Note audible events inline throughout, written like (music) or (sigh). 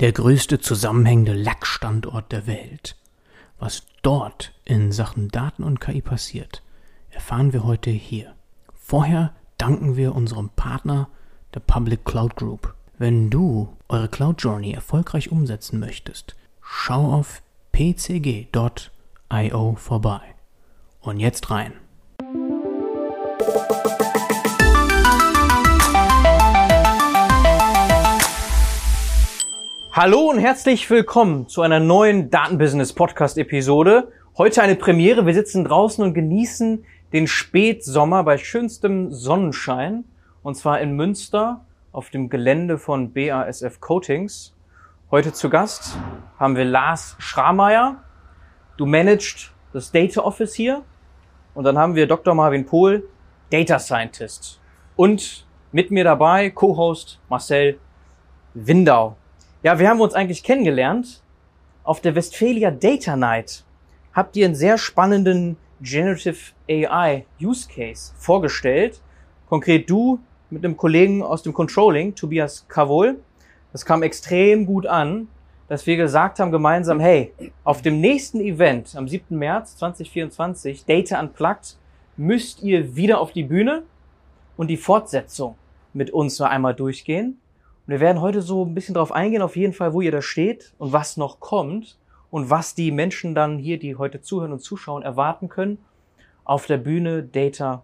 der größte zusammenhängende Lackstandort der Welt. Was dort in Sachen Daten und KI passiert, erfahren wir heute hier. Vorher danken wir unserem Partner, der Public Cloud Group. Wenn du eure Cloud Journey erfolgreich umsetzen möchtest, schau auf pcg.io vorbei. Und jetzt rein. Hallo und herzlich willkommen zu einer neuen Datenbusiness Podcast Episode. Heute eine Premiere. Wir sitzen draußen und genießen den Spätsommer bei schönstem Sonnenschein. Und zwar in Münster auf dem Gelände von BASF Coatings. Heute zu Gast haben wir Lars Schrameyer. Du managst das Data Office hier. Und dann haben wir Dr. Marvin Pohl, Data Scientist. Und mit mir dabei Co-Host Marcel Windau. Ja, wir haben uns eigentlich kennengelernt auf der Westphalia Data Night. Habt ihr einen sehr spannenden Generative AI Use Case vorgestellt. Konkret du mit einem Kollegen aus dem Controlling, Tobias Kavol. Das kam extrem gut an, dass wir gesagt haben gemeinsam, hey, auf dem nächsten Event am 7. März 2024, Data Unplugged, müsst ihr wieder auf die Bühne und die Fortsetzung mit uns noch einmal durchgehen. Und wir werden heute so ein bisschen darauf eingehen, auf jeden Fall, wo ihr da steht und was noch kommt und was die Menschen dann hier, die heute zuhören und zuschauen, erwarten können auf der Bühne Data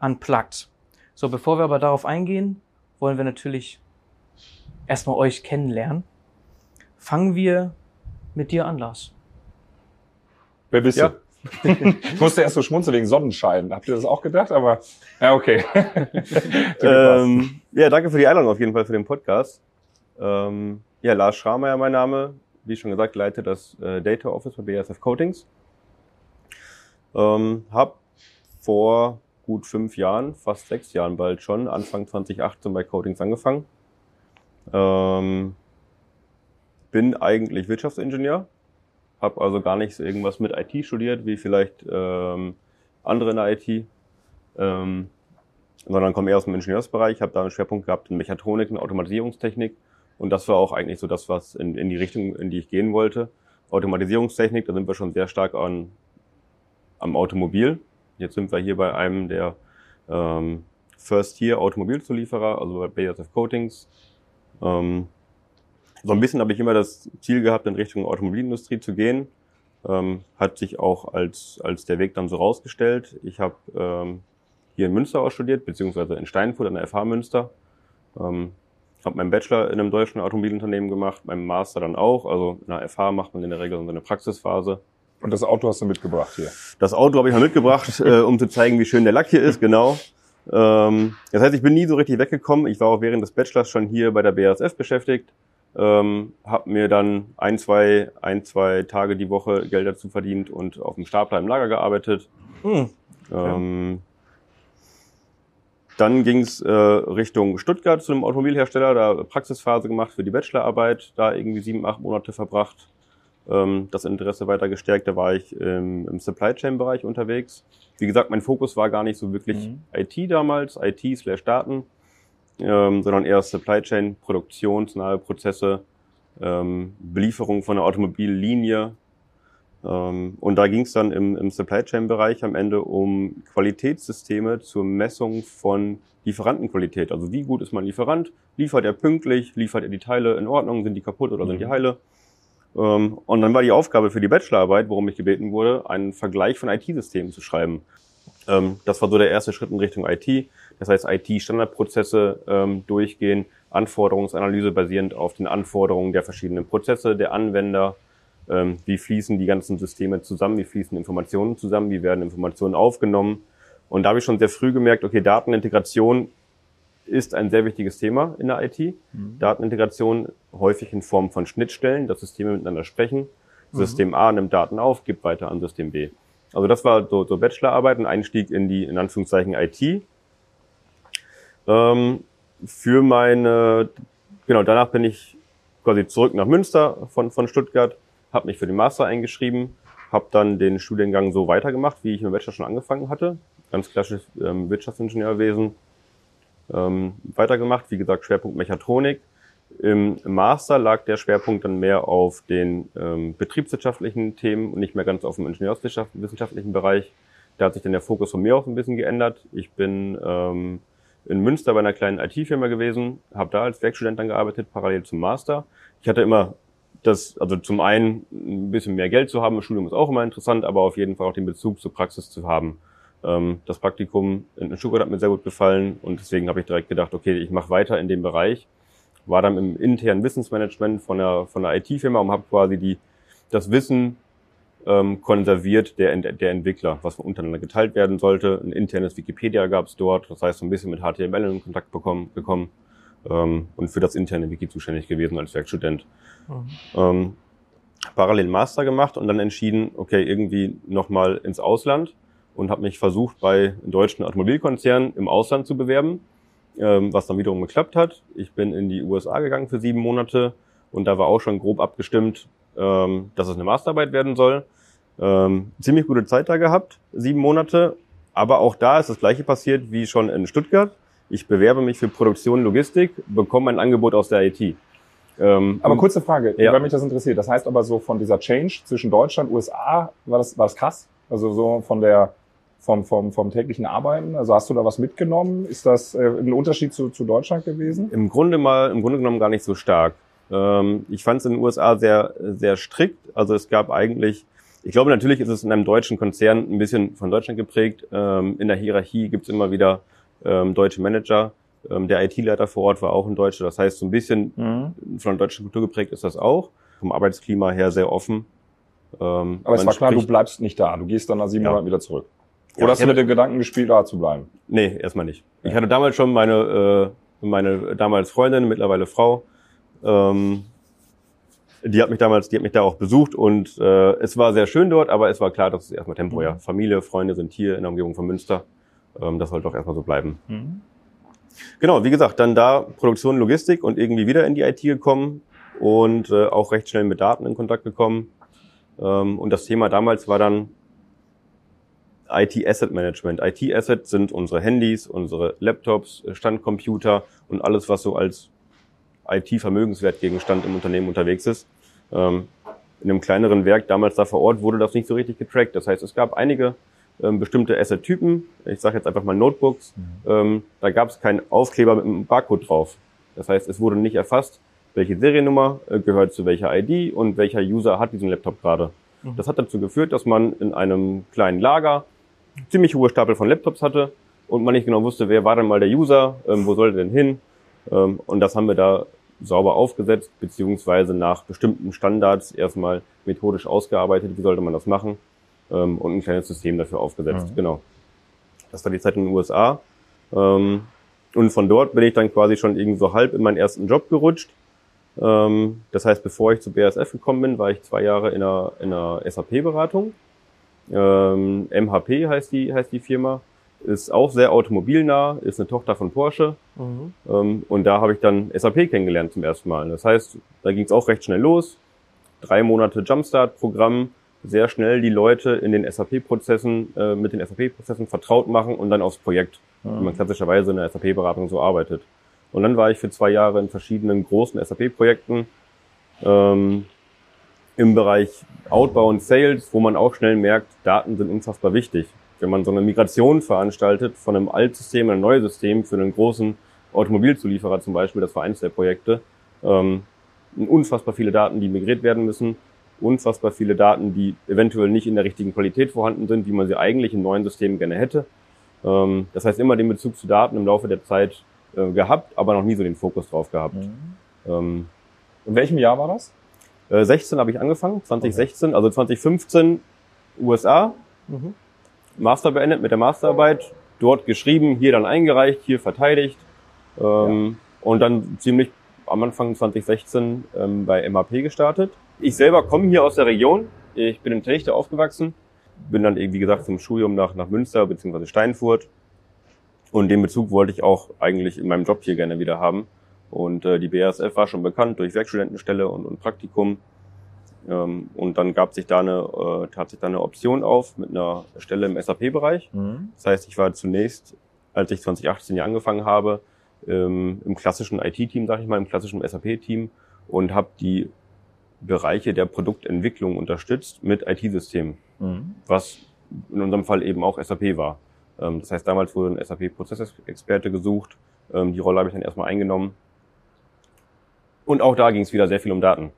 Unplugged. So, bevor wir aber darauf eingehen, wollen wir natürlich erstmal euch kennenlernen. Fangen wir mit dir an, Lars. Wer bist ja. du? Ich musste erst so schmunzeln wegen Sonnenschein. Habt ihr das auch gedacht? Aber ja, okay. (laughs) ähm, ja, danke für die Einladung auf jeden Fall für den Podcast. Ähm, ja, Lars Schrameyer mein Name. Wie schon gesagt, leite das äh, Data Office bei BASF Coatings. Ähm, hab vor gut fünf Jahren, fast sechs Jahren bald schon, Anfang 2018 bei Coatings angefangen. Ähm, bin eigentlich Wirtschaftsingenieur, habe also gar nichts irgendwas mit IT studiert, wie vielleicht ähm, andere in der IT, ähm, sondern komme eher aus dem Ingenieursbereich, habe da einen Schwerpunkt gehabt in Mechatronik und Automatisierungstechnik und das war auch eigentlich so das, was in, in die Richtung, in die ich gehen wollte. Automatisierungstechnik, da sind wir schon sehr stark an, am Automobil. Jetzt sind wir hier bei einem der ähm, First-Tier Automobilzulieferer, also bei BASF Coatings. Ähm, so ein bisschen habe ich immer das Ziel gehabt, in Richtung Automobilindustrie zu gehen. Ähm, hat sich auch als, als der Weg dann so rausgestellt. Ich habe ähm, hier in Münster auch studiert, beziehungsweise in Steinfurt an der FH Münster. Ähm, habe meinen Bachelor in einem deutschen Automobilunternehmen gemacht, meinen Master dann auch. Also in der FH macht man in der Regel so eine Praxisphase. Und das Auto hast du mitgebracht hier? Das Auto habe ich mal mitgebracht, (laughs) äh, um zu zeigen, wie schön der Lack hier ist, genau. Ähm, das heißt, ich bin nie so richtig weggekommen. Ich war auch während des Bachelors schon hier bei der BASF beschäftigt ähm, habe mir dann ein, zwei, ein, zwei Tage die Woche Geld dazu verdient und auf dem Stapler im Lager gearbeitet. Hm. Ähm, dann ging es äh, Richtung Stuttgart zu einem Automobilhersteller, da Praxisphase gemacht für die Bachelorarbeit, da irgendwie sieben, acht Monate verbracht. Ähm, das Interesse weiter gestärkt, da war ich ähm, im Supply Chain Bereich unterwegs. Wie gesagt, mein Fokus war gar nicht so wirklich mhm. IT damals, IT slash Daten, ähm, sondern eher Supply Chain, produktionsnahe Prozesse, ähm, Belieferung von einer Automobillinie. Ähm, und da ging es dann im, im Supply Chain Bereich am Ende um Qualitätssysteme zur Messung von Lieferantenqualität. Also wie gut ist mein Lieferant? Liefert er pünktlich? Liefert er die Teile in Ordnung? Sind die kaputt oder mhm. sind die mhm. heile? Ähm, und dann war die Aufgabe für die Bachelorarbeit, worum ich gebeten wurde, einen Vergleich von IT-Systemen zu schreiben. Ähm, das war so der erste Schritt in Richtung IT. Das heißt, IT-Standardprozesse ähm, durchgehen, Anforderungsanalyse basierend auf den Anforderungen der verschiedenen Prozesse, der Anwender. Ähm, wie fließen die ganzen Systeme zusammen? Wie fließen Informationen zusammen? Wie werden Informationen aufgenommen? Und da habe ich schon sehr früh gemerkt, okay, Datenintegration ist ein sehr wichtiges Thema in der IT. Mhm. Datenintegration häufig in Form von Schnittstellen, dass Systeme miteinander sprechen. Mhm. System A nimmt Daten auf, gibt weiter an System B. Also das war so, so Bachelorarbeit, ein Einstieg in die, in Anführungszeichen, IT. Ähm, für meine, genau, danach bin ich quasi zurück nach Münster von, von Stuttgart, habe mich für den Master eingeschrieben, habe dann den Studiengang so weitergemacht, wie ich im Bachelor schon angefangen hatte. Ganz klassisches ähm, Wirtschaftsingenieurwesen ähm, weitergemacht, wie gesagt, Schwerpunkt Mechatronik. Im Master lag der Schwerpunkt dann mehr auf den ähm, betriebswirtschaftlichen Themen und nicht mehr ganz auf dem ingenieurswissenschaftlichen Bereich. Da hat sich dann der Fokus von mir auch ein bisschen geändert. Ich bin ähm, in Münster bei einer kleinen IT-Firma gewesen, habe da als Werkstudent dann gearbeitet, parallel zum Master. Ich hatte immer das, also zum einen ein bisschen mehr Geld zu haben, das Studium ist auch immer interessant, aber auf jeden Fall auch den Bezug zur Praxis zu haben. Ähm, das Praktikum in Stuttgart hat mir sehr gut gefallen und deswegen habe ich direkt gedacht, okay, ich mache weiter in dem Bereich. War dann im internen Wissensmanagement von der, von der IT-Firma und habe quasi die, das Wissen ähm, konserviert der, der Entwickler, was untereinander geteilt werden sollte. Ein internes Wikipedia gab es dort, das heißt so ein bisschen mit HTML in Kontakt bekommen, bekommen ähm, und für das interne Wiki zuständig gewesen als Werkstudent. Mhm. Ähm, parallel Master gemacht und dann entschieden, okay, irgendwie nochmal ins Ausland und habe mich versucht, bei deutschen Automobilkonzernen im Ausland zu bewerben, ähm, was dann wiederum geklappt hat. Ich bin in die USA gegangen für sieben Monate und da war auch schon grob abgestimmt, ähm, dass es eine Masterarbeit werden soll. Ähm, ziemlich gute Zeit da gehabt, sieben Monate. Aber auch da ist das gleiche passiert wie schon in Stuttgart. Ich bewerbe mich für Produktion Logistik, bekomme ein Angebot aus der IT. Ähm, aber kurze Frage, ja. weil mich das interessiert. Das heißt aber so von dieser Change zwischen Deutschland und USA, war das, war das krass? Also so von der vom, vom, vom täglichen Arbeiten? Also hast du da was mitgenommen? Ist das äh, ein Unterschied zu, zu Deutschland gewesen? Im Grunde mal, im Grunde genommen gar nicht so stark. Ähm, ich fand es in den USA sehr, sehr strikt. Also es gab eigentlich, ich glaube natürlich ist es in einem deutschen Konzern ein bisschen von Deutschland geprägt. Ähm, in der Hierarchie gibt es immer wieder ähm, deutsche Manager. Ähm, der IT-Leiter vor Ort war auch ein Deutscher. Das heißt, so ein bisschen mhm. von der deutschen Kultur geprägt ist das auch. Vom Arbeitsklima her sehr offen. Ähm, Aber es war klar, du bleibst nicht da. Du gehst dann nach sieben ja. Monaten wieder zurück. Oder ja, hast du mit dem Gedanken gespielt, da zu bleiben? Nee, erstmal nicht. Ja. Ich hatte damals schon meine, äh, meine damals Freundin, mittlerweile Frau, ähm, die hat mich damals, die hat mich da auch besucht und äh, es war sehr schön dort, aber es war klar, dass es erstmal temporär. Mhm. Familie, Freunde sind hier in der Umgebung von Münster. Ähm, das sollte auch erstmal so bleiben. Mhm. Genau, wie gesagt, dann da Produktion, Logistik und irgendwie wieder in die IT gekommen und äh, auch recht schnell mit Daten in Kontakt gekommen. Ähm, und das Thema damals war dann IT Asset Management. IT Asset sind unsere Handys, unsere Laptops, Standcomputer und alles, was so als IT-Vermögenswertgegenstand im Unternehmen unterwegs ist. Ähm, in einem kleineren Werk damals da vor Ort wurde das nicht so richtig getrackt. Das heißt, es gab einige ähm, bestimmte Asset-Typen. Ich sage jetzt einfach mal Notebooks. Mhm. Ähm, da gab es keinen Aufkleber mit einem Barcode drauf. Das heißt, es wurde nicht erfasst, welche Seriennummer äh, gehört zu welcher ID und welcher User hat diesen Laptop gerade. Mhm. Das hat dazu geführt, dass man in einem kleinen Lager ziemlich hohe Stapel von Laptops hatte und man nicht genau wusste, wer war denn mal der User, ähm, wo sollte denn hin. Ähm, und das haben wir da sauber aufgesetzt, beziehungsweise nach bestimmten Standards erstmal methodisch ausgearbeitet, wie sollte man das machen ähm, und ein kleines System dafür aufgesetzt. Mhm. Genau. Das war die Zeit in den USA. Ähm, und von dort bin ich dann quasi schon irgendwie so halb in meinen ersten Job gerutscht. Das heißt, bevor ich zu BASF gekommen bin, war ich zwei Jahre in einer, in einer SAP-Beratung MHP heißt die, heißt die Firma. Ist auch sehr automobilnah, ist eine Tochter von Porsche. Mhm. Ähm, und da habe ich dann SAP kennengelernt zum ersten Mal. Das heißt, da ging es auch recht schnell los. Drei Monate Jumpstart-Programm, sehr schnell die Leute in den SAP-Prozessen, äh, mit den SAP-Prozessen vertraut machen und dann aufs Projekt, mhm. wie man klassischerweise in der SAP-Beratung so arbeitet. Und dann war ich für zwei Jahre in verschiedenen großen SAP-Projekten. Ähm, im Bereich Outbound und Sales, wo man auch schnell merkt, Daten sind unfassbar wichtig. Wenn man so eine Migration veranstaltet von einem Altsystem in ein neues System für einen großen Automobilzulieferer zum Beispiel, das war eines der Projekte, ähm, unfassbar viele Daten, die migriert werden müssen, unfassbar viele Daten, die eventuell nicht in der richtigen Qualität vorhanden sind, wie man sie eigentlich in neuen Systemen gerne hätte. Ähm, das heißt, immer den Bezug zu Daten im Laufe der Zeit äh, gehabt, aber noch nie so den Fokus drauf gehabt. Mhm. Ähm, in welchem Jahr war das? 16 äh, habe ich angefangen, 2016, okay. also 2015 USA, mhm. Master beendet mit der Masterarbeit, dort geschrieben, hier dann eingereicht, hier verteidigt ähm, ja. und dann ziemlich am Anfang 2016 ähm, bei MAP gestartet. Ich selber komme hier aus der Region, ich bin in Techte aufgewachsen, bin dann, wie gesagt, zum Studium nach, nach Münster bzw. Steinfurt und den Bezug wollte ich auch eigentlich in meinem Job hier gerne wieder haben. Und äh, die BASF war schon bekannt durch Werkstudentenstelle und, und Praktikum. Ähm, und dann gab sich da eine, äh, tat sich da eine Option auf mit einer Stelle im SAP-Bereich. Mhm. Das heißt, ich war zunächst, als ich 2018 hier angefangen habe, ähm, im klassischen IT-Team, sage ich mal, im klassischen SAP-Team und habe die Bereiche der Produktentwicklung unterstützt mit IT-Systemen, mhm. was in unserem Fall eben auch SAP war. Ähm, das heißt, damals wurde ein SAP-Prozessexperte gesucht. Ähm, die Rolle habe ich dann erstmal eingenommen. Und auch da ging es wieder sehr viel um Daten.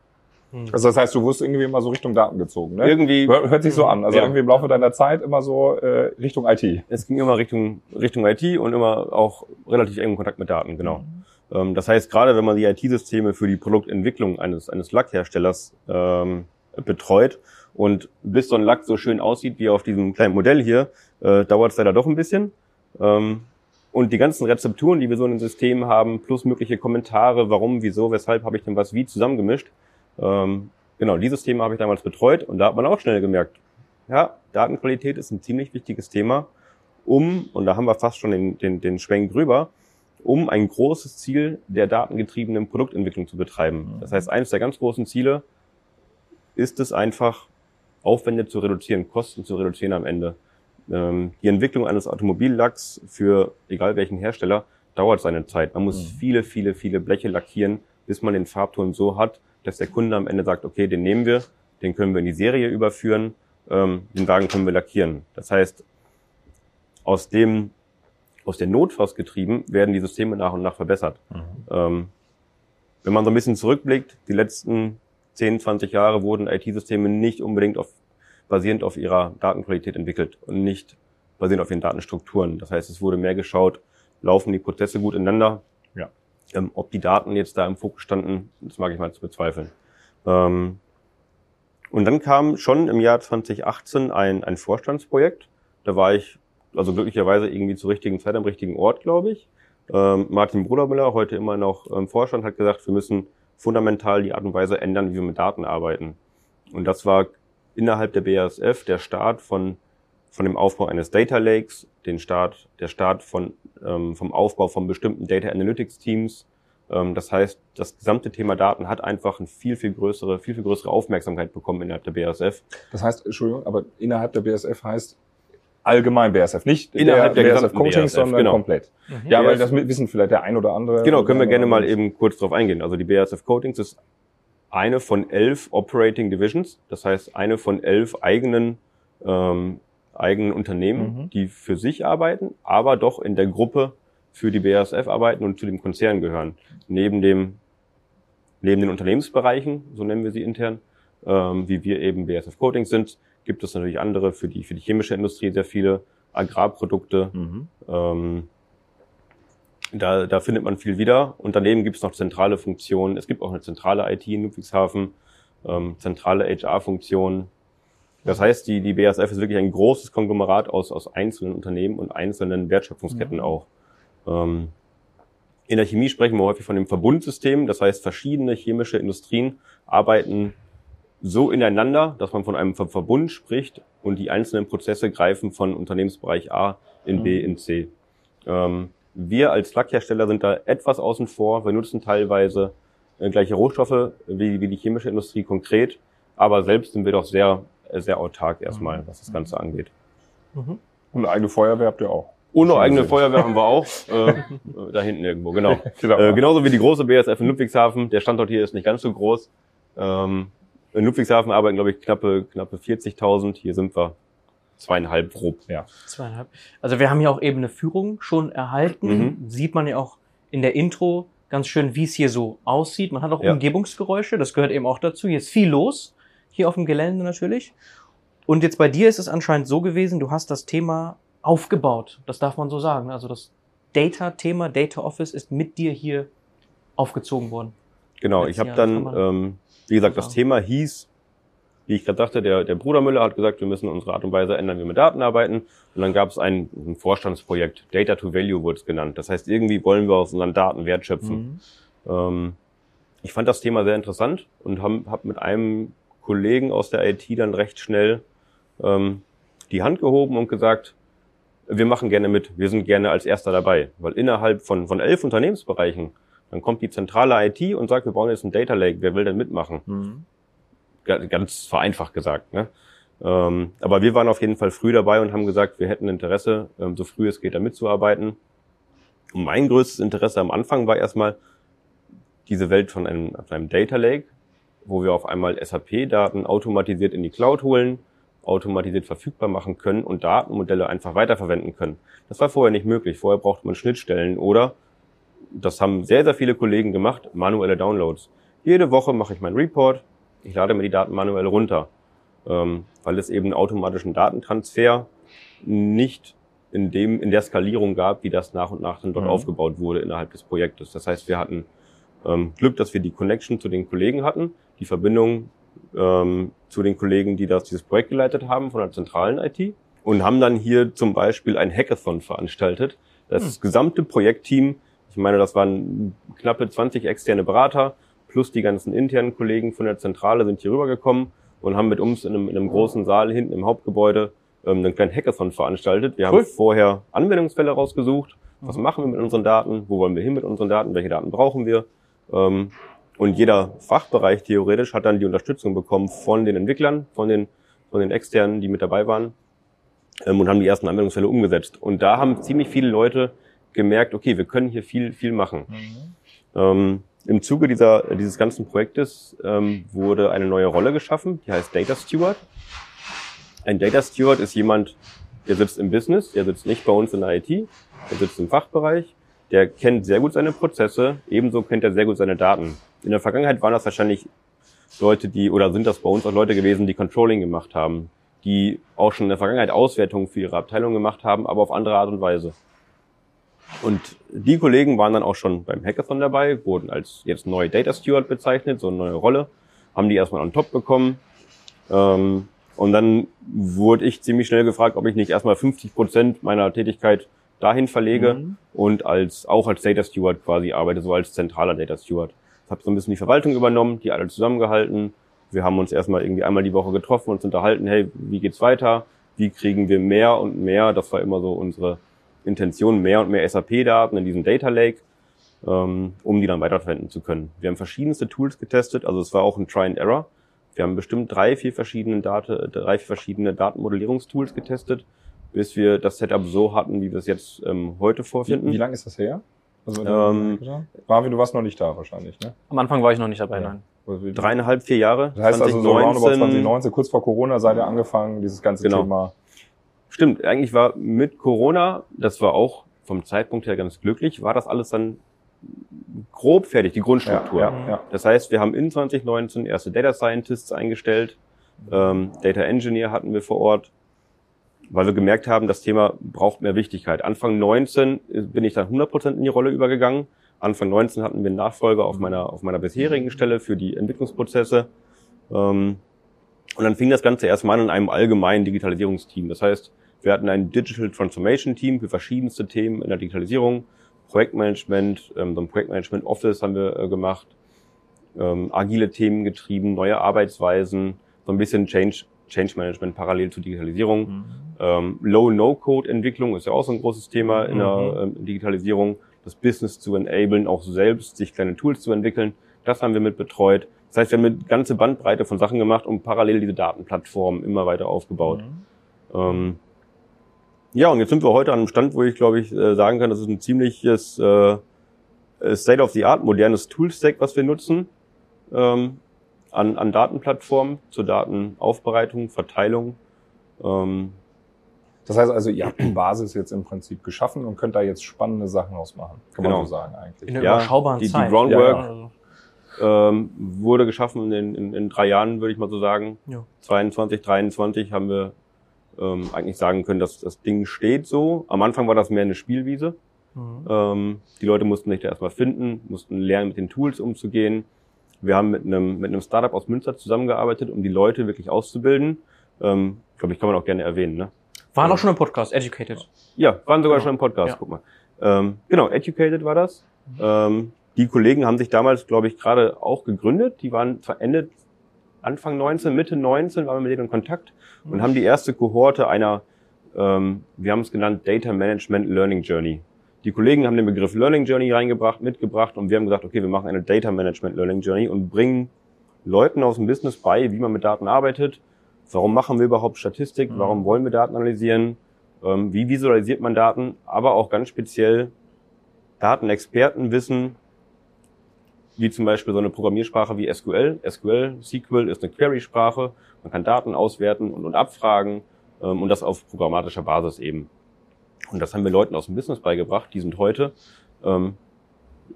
Hm. Also das heißt, du wurdest irgendwie immer so Richtung Daten gezogen, ne? Irgendwie. Hört, hört sich so an. Also ja. irgendwie im Laufe deiner Zeit immer so äh, Richtung IT. Es ging immer Richtung, Richtung IT und immer auch relativ engen Kontakt mit Daten, genau. Mhm. Ähm, das heißt, gerade wenn man die IT-Systeme für die Produktentwicklung eines, eines Lackherstellers ähm, betreut und bis so ein Lack so schön aussieht wie auf diesem kleinen Modell hier, äh, dauert es leider doch ein bisschen. Ähm, und die ganzen Rezepturen, die wir so in den Systemen haben, plus mögliche Kommentare, warum, wieso, weshalb habe ich denn was wie zusammengemischt, ähm, genau, dieses Thema habe ich damals betreut und da hat man auch schnell gemerkt, ja, Datenqualität ist ein ziemlich wichtiges Thema, um, und da haben wir fast schon den, den, den Schwenk drüber, um ein großes Ziel der datengetriebenen Produktentwicklung zu betreiben. Das heißt, eines der ganz großen Ziele ist es einfach, Aufwände zu reduzieren, Kosten zu reduzieren am Ende. Ähm, die Entwicklung eines Automobillacks für egal welchen Hersteller dauert seine Zeit. Man muss mhm. viele, viele, viele Bleche lackieren, bis man den Farbton so hat, dass der Kunde am Ende sagt, okay, den nehmen wir, den können wir in die Serie überführen, ähm, den Wagen können wir lackieren. Das heißt, aus dem, aus der Notfass getrieben werden die Systeme nach und nach verbessert. Mhm. Ähm, wenn man so ein bisschen zurückblickt, die letzten 10, 20 Jahre wurden IT-Systeme nicht unbedingt auf, basierend auf ihrer Datenqualität entwickelt und nicht basierend auf ihren Datenstrukturen. Das heißt, es wurde mehr geschaut, laufen die Prozesse gut ineinander, ähm, ob die Daten jetzt da im Fokus standen, das mag ich mal zu bezweifeln. Ähm, und dann kam schon im Jahr 2018 ein, ein Vorstandsprojekt. Da war ich also glücklicherweise irgendwie zur richtigen Zeit am richtigen Ort, glaube ich. Ähm, Martin Brudermüller, heute immer noch ähm, Vorstand, hat gesagt, wir müssen fundamental die Art und Weise ändern, wie wir mit Daten arbeiten. Und das war innerhalb der BASF der Start von, von dem Aufbau eines Data Lakes, den Start, der Start von ähm, vom Aufbau von bestimmten Data Analytics Teams. Ähm, das heißt, das gesamte Thema Daten hat einfach eine viel, viel größere, viel, viel größere Aufmerksamkeit bekommen innerhalb der BASF. Das heißt, Entschuldigung, aber innerhalb der BASF heißt allgemein BASF, nicht innerhalb der, der BASF Coaching, BASF, sondern genau. komplett. Mhm. Ja, weil das wissen vielleicht der ein oder andere. Genau, können wir gerne mal eben kurz drauf eingehen. Also die BASF Coatings ist eine von elf Operating Divisions, das heißt eine von elf eigenen ähm, eigenen Unternehmen, mhm. die für sich arbeiten, aber doch in der Gruppe für die BASF arbeiten und zu dem Konzern gehören. Neben dem, neben den Unternehmensbereichen, so nennen wir sie intern, ähm, wie wir eben BASF Coatings sind, gibt es natürlich andere für die, für die chemische Industrie sehr viele Agrarprodukte. Mhm. Ähm, da, da findet man viel wieder. Und daneben gibt es noch zentrale Funktionen. Es gibt auch eine zentrale IT in Ludwigshafen, ähm, zentrale HR-Funktionen, das heißt, die, die BASF ist wirklich ein großes Konglomerat aus, aus einzelnen Unternehmen und einzelnen Wertschöpfungsketten mhm. auch. Ähm, in der Chemie sprechen wir häufig von dem Verbundsystem. Das heißt, verschiedene chemische Industrien arbeiten so ineinander, dass man von einem Verbund spricht und die einzelnen Prozesse greifen von Unternehmensbereich A in B mhm. in C. Ähm, wir als Lackhersteller sind da etwas außen vor. Wir nutzen teilweise äh, gleiche Rohstoffe wie, wie die chemische Industrie konkret, aber selbst sind wir doch sehr sehr autark erstmal, was das Ganze angeht. Mhm. Und eine eigene Feuerwehr habt ihr auch. Und eine eigene Feuerwehr haben wir auch, (laughs) äh, da hinten irgendwo, genau. (laughs) genau. Äh, genauso wie die große BSF in Ludwigshafen. Der Standort hier ist nicht ganz so groß. Ähm, in Ludwigshafen arbeiten, glaube ich, knappe, knappe 40.000. Hier sind wir zweieinhalb grob. Ja. Zweieinhalb. Also wir haben ja auch eben eine Führung schon erhalten. Mhm. Sieht man ja auch in der Intro ganz schön, wie es hier so aussieht. Man hat auch ja. Umgebungsgeräusche, das gehört eben auch dazu. Hier ist viel los hier auf dem Gelände natürlich. Und jetzt bei dir ist es anscheinend so gewesen, du hast das Thema aufgebaut. Das darf man so sagen. Also das Data-Thema, Data Office ist mit dir hier aufgezogen worden. Genau, ich habe dann, ähm, wie gesagt, das Thema hieß, wie ich gerade sagte, der, der Bruder Müller hat gesagt, wir müssen unsere Art und Weise ändern, wie wir mit Daten arbeiten. Und dann gab es ein, ein Vorstandsprojekt, Data to Value wurde es genannt. Das heißt, irgendwie wollen wir aus unseren Daten Wert schöpfen. Mhm. Ähm, ich fand das Thema sehr interessant und habe hab mit einem Kollegen aus der IT dann recht schnell ähm, die Hand gehoben und gesagt, wir machen gerne mit, wir sind gerne als Erster dabei. Weil innerhalb von, von elf Unternehmensbereichen, dann kommt die zentrale IT und sagt, wir bauen jetzt ein Data Lake, wer will denn mitmachen? Mhm. Ganz vereinfacht gesagt. Ne? Ähm, aber wir waren auf jeden Fall früh dabei und haben gesagt, wir hätten Interesse, ähm, so früh es geht, da mitzuarbeiten. Und mein größtes Interesse am Anfang war erstmal diese Welt von einem, von einem Data Lake, wo wir auf einmal SAP-Daten automatisiert in die Cloud holen, automatisiert verfügbar machen können und Datenmodelle einfach weiterverwenden können. Das war vorher nicht möglich. Vorher brauchte man Schnittstellen oder, das haben sehr, sehr viele Kollegen gemacht, manuelle Downloads. Jede Woche mache ich meinen Report, ich lade mir die Daten manuell runter, ähm, weil es eben automatischen Datentransfer nicht in dem in der Skalierung gab, wie das nach und nach dann dort mhm. aufgebaut wurde innerhalb des Projektes. Das heißt, wir hatten ähm, Glück, dass wir die Connection zu den Kollegen hatten, die Verbindung ähm, zu den Kollegen, die das dieses Projekt geleitet haben von der zentralen IT und haben dann hier zum Beispiel ein Hackathon veranstaltet. Das hm. gesamte Projektteam, ich meine, das waren knappe 20 externe Berater plus die ganzen internen Kollegen von der Zentrale sind hier rübergekommen und haben mit uns in einem, in einem großen Saal hinten im Hauptgebäude ähm, einen kleinen Hackathon veranstaltet. Wir cool. haben vorher Anwendungsfälle rausgesucht. Was mhm. machen wir mit unseren Daten? Wo wollen wir hin mit unseren Daten? Welche Daten brauchen wir? Ähm, und jeder Fachbereich theoretisch hat dann die Unterstützung bekommen von den Entwicklern, von den, von den Externen, die mit dabei waren ähm, und haben die ersten Anwendungsfälle umgesetzt. Und da haben ziemlich viele Leute gemerkt, okay, wir können hier viel, viel machen. Mhm. Ähm, Im Zuge dieser, dieses ganzen Projektes ähm, wurde eine neue Rolle geschaffen, die heißt Data Steward. Ein Data Steward ist jemand, der sitzt im Business, der sitzt nicht bei uns in der IT, der sitzt im Fachbereich, der kennt sehr gut seine Prozesse, ebenso kennt er sehr gut seine Daten. In der Vergangenheit waren das wahrscheinlich Leute, die, oder sind das bei uns auch Leute gewesen, die Controlling gemacht haben, die auch schon in der Vergangenheit Auswertungen für ihre Abteilung gemacht haben, aber auf andere Art und Weise. Und die Kollegen waren dann auch schon beim Hackathon dabei, wurden als jetzt neue Data Steward bezeichnet, so eine neue Rolle, haben die erstmal on top bekommen. Ähm, und dann wurde ich ziemlich schnell gefragt, ob ich nicht erstmal 50 Prozent meiner Tätigkeit dahin verlege mhm. und als auch als Data Steward quasi arbeite, so als zentraler Data Steward. Ich habe so ein bisschen die Verwaltung übernommen, die alle zusammengehalten. Wir haben uns erstmal irgendwie einmal die Woche getroffen und uns unterhalten, hey, wie geht's weiter? Wie kriegen wir mehr und mehr? Das war immer so unsere Intention, mehr und mehr SAP-Daten in diesem Data Lake, ähm, um die dann weiterverwenden zu können. Wir haben verschiedenste Tools getestet, also es war auch ein Try and Error. Wir haben bestimmt drei, vier verschiedene, Date, drei, vier verschiedene Datenmodellierungstools getestet bis wir das Setup so hatten, wie wir es jetzt ähm, heute vorfinden. Wie, wie lange ist das her? Also ähm, Marvin, du warst noch nicht da wahrscheinlich, ne? Am Anfang war ich noch nicht dabei, ja. nein. Dreieinhalb, vier Jahre. Das heißt 2019, also so roundabout 2019, kurz vor Corona seid ihr angefangen, dieses ganze genau. Thema. Stimmt, eigentlich war mit Corona, das war auch vom Zeitpunkt her ganz glücklich, war das alles dann grob fertig, die Grundstruktur. Ja, ja, ja. Das heißt, wir haben in 2019 erste Data Scientists eingestellt, ähm, Data Engineer hatten wir vor Ort, weil wir gemerkt haben, das Thema braucht mehr Wichtigkeit. Anfang 19 bin ich dann 100% in die Rolle übergegangen. Anfang 19 hatten wir einen Nachfolger auf meiner, auf meiner bisherigen Stelle für die Entwicklungsprozesse. Ähm, und dann fing das Ganze erstmal an in einem allgemeinen Digitalisierungsteam. Das heißt, wir hatten ein Digital Transformation Team für verschiedenste Themen in der Digitalisierung, Projektmanagement, ähm, so ein Projektmanagement Office haben wir äh, gemacht, ähm, agile Themen getrieben, neue Arbeitsweisen, so ein bisschen Change Change Management parallel zur Digitalisierung. Mhm. Ähm, Low-No-Code-Entwicklung ist ja auch so ein großes Thema in der mhm. ähm, Digitalisierung. Das Business zu enablen, auch selbst sich kleine Tools zu entwickeln. Das haben wir mit betreut. Das heißt, wir haben eine ganze Bandbreite von Sachen gemacht und parallel diese Datenplattformen immer weiter aufgebaut. Mhm. Ähm, ja, und jetzt sind wir heute an einem Stand, wo ich glaube ich äh, sagen kann, das ist ein ziemliches äh, State-of-the-Art modernes Toolstack, was wir nutzen. Ähm, an, an Datenplattformen zur Datenaufbereitung, Verteilung. Ähm, das heißt also, ihr habt die Basis jetzt im Prinzip geschaffen und könnt da jetzt spannende Sachen ausmachen, kann genau. man so sagen eigentlich. In der ja, überschaubaren die, Zeit. Die Groundwork ja, ja. Ähm, wurde geschaffen in, in, in drei Jahren, würde ich mal so sagen. Ja. 22, 23 haben wir ähm, eigentlich sagen können, dass das Ding steht so. Am Anfang war das mehr eine Spielwiese. Mhm. Ähm, die Leute mussten sich da erstmal finden, mussten lernen, mit den Tools umzugehen. Wir haben mit einem, mit einem Startup aus Münster zusammengearbeitet, um die Leute wirklich auszubilden. Ähm, ich glaube, ich kann man auch gerne erwähnen. Ne? Waren auch schon im Podcast, Educated. Ja, waren sogar genau. schon im Podcast, ja. guck mal. Ähm, genau, Educated war das. Mhm. Ähm, die Kollegen haben sich damals, glaube ich, gerade auch gegründet. Die waren zwar Ende, Anfang 19, Mitte 19 waren wir mit denen in Kontakt mhm. und haben die erste Kohorte einer, ähm, wir haben es genannt, Data Management Learning Journey die Kollegen haben den Begriff Learning Journey reingebracht, mitgebracht und wir haben gesagt, okay, wir machen eine Data Management Learning Journey und bringen Leuten aus dem Business bei, wie man mit Daten arbeitet. Warum machen wir überhaupt Statistik? Mhm. Warum wollen wir Daten analysieren? Ähm, wie visualisiert man Daten? Aber auch ganz speziell, Datenexpertenwissen, wie zum Beispiel so eine Programmiersprache wie SQL. SQL, SQL ist eine Query-Sprache. Man kann Daten auswerten und, und abfragen ähm, und das auf programmatischer Basis eben. Und das haben wir Leuten aus dem Business beigebracht. Die sind heute ähm,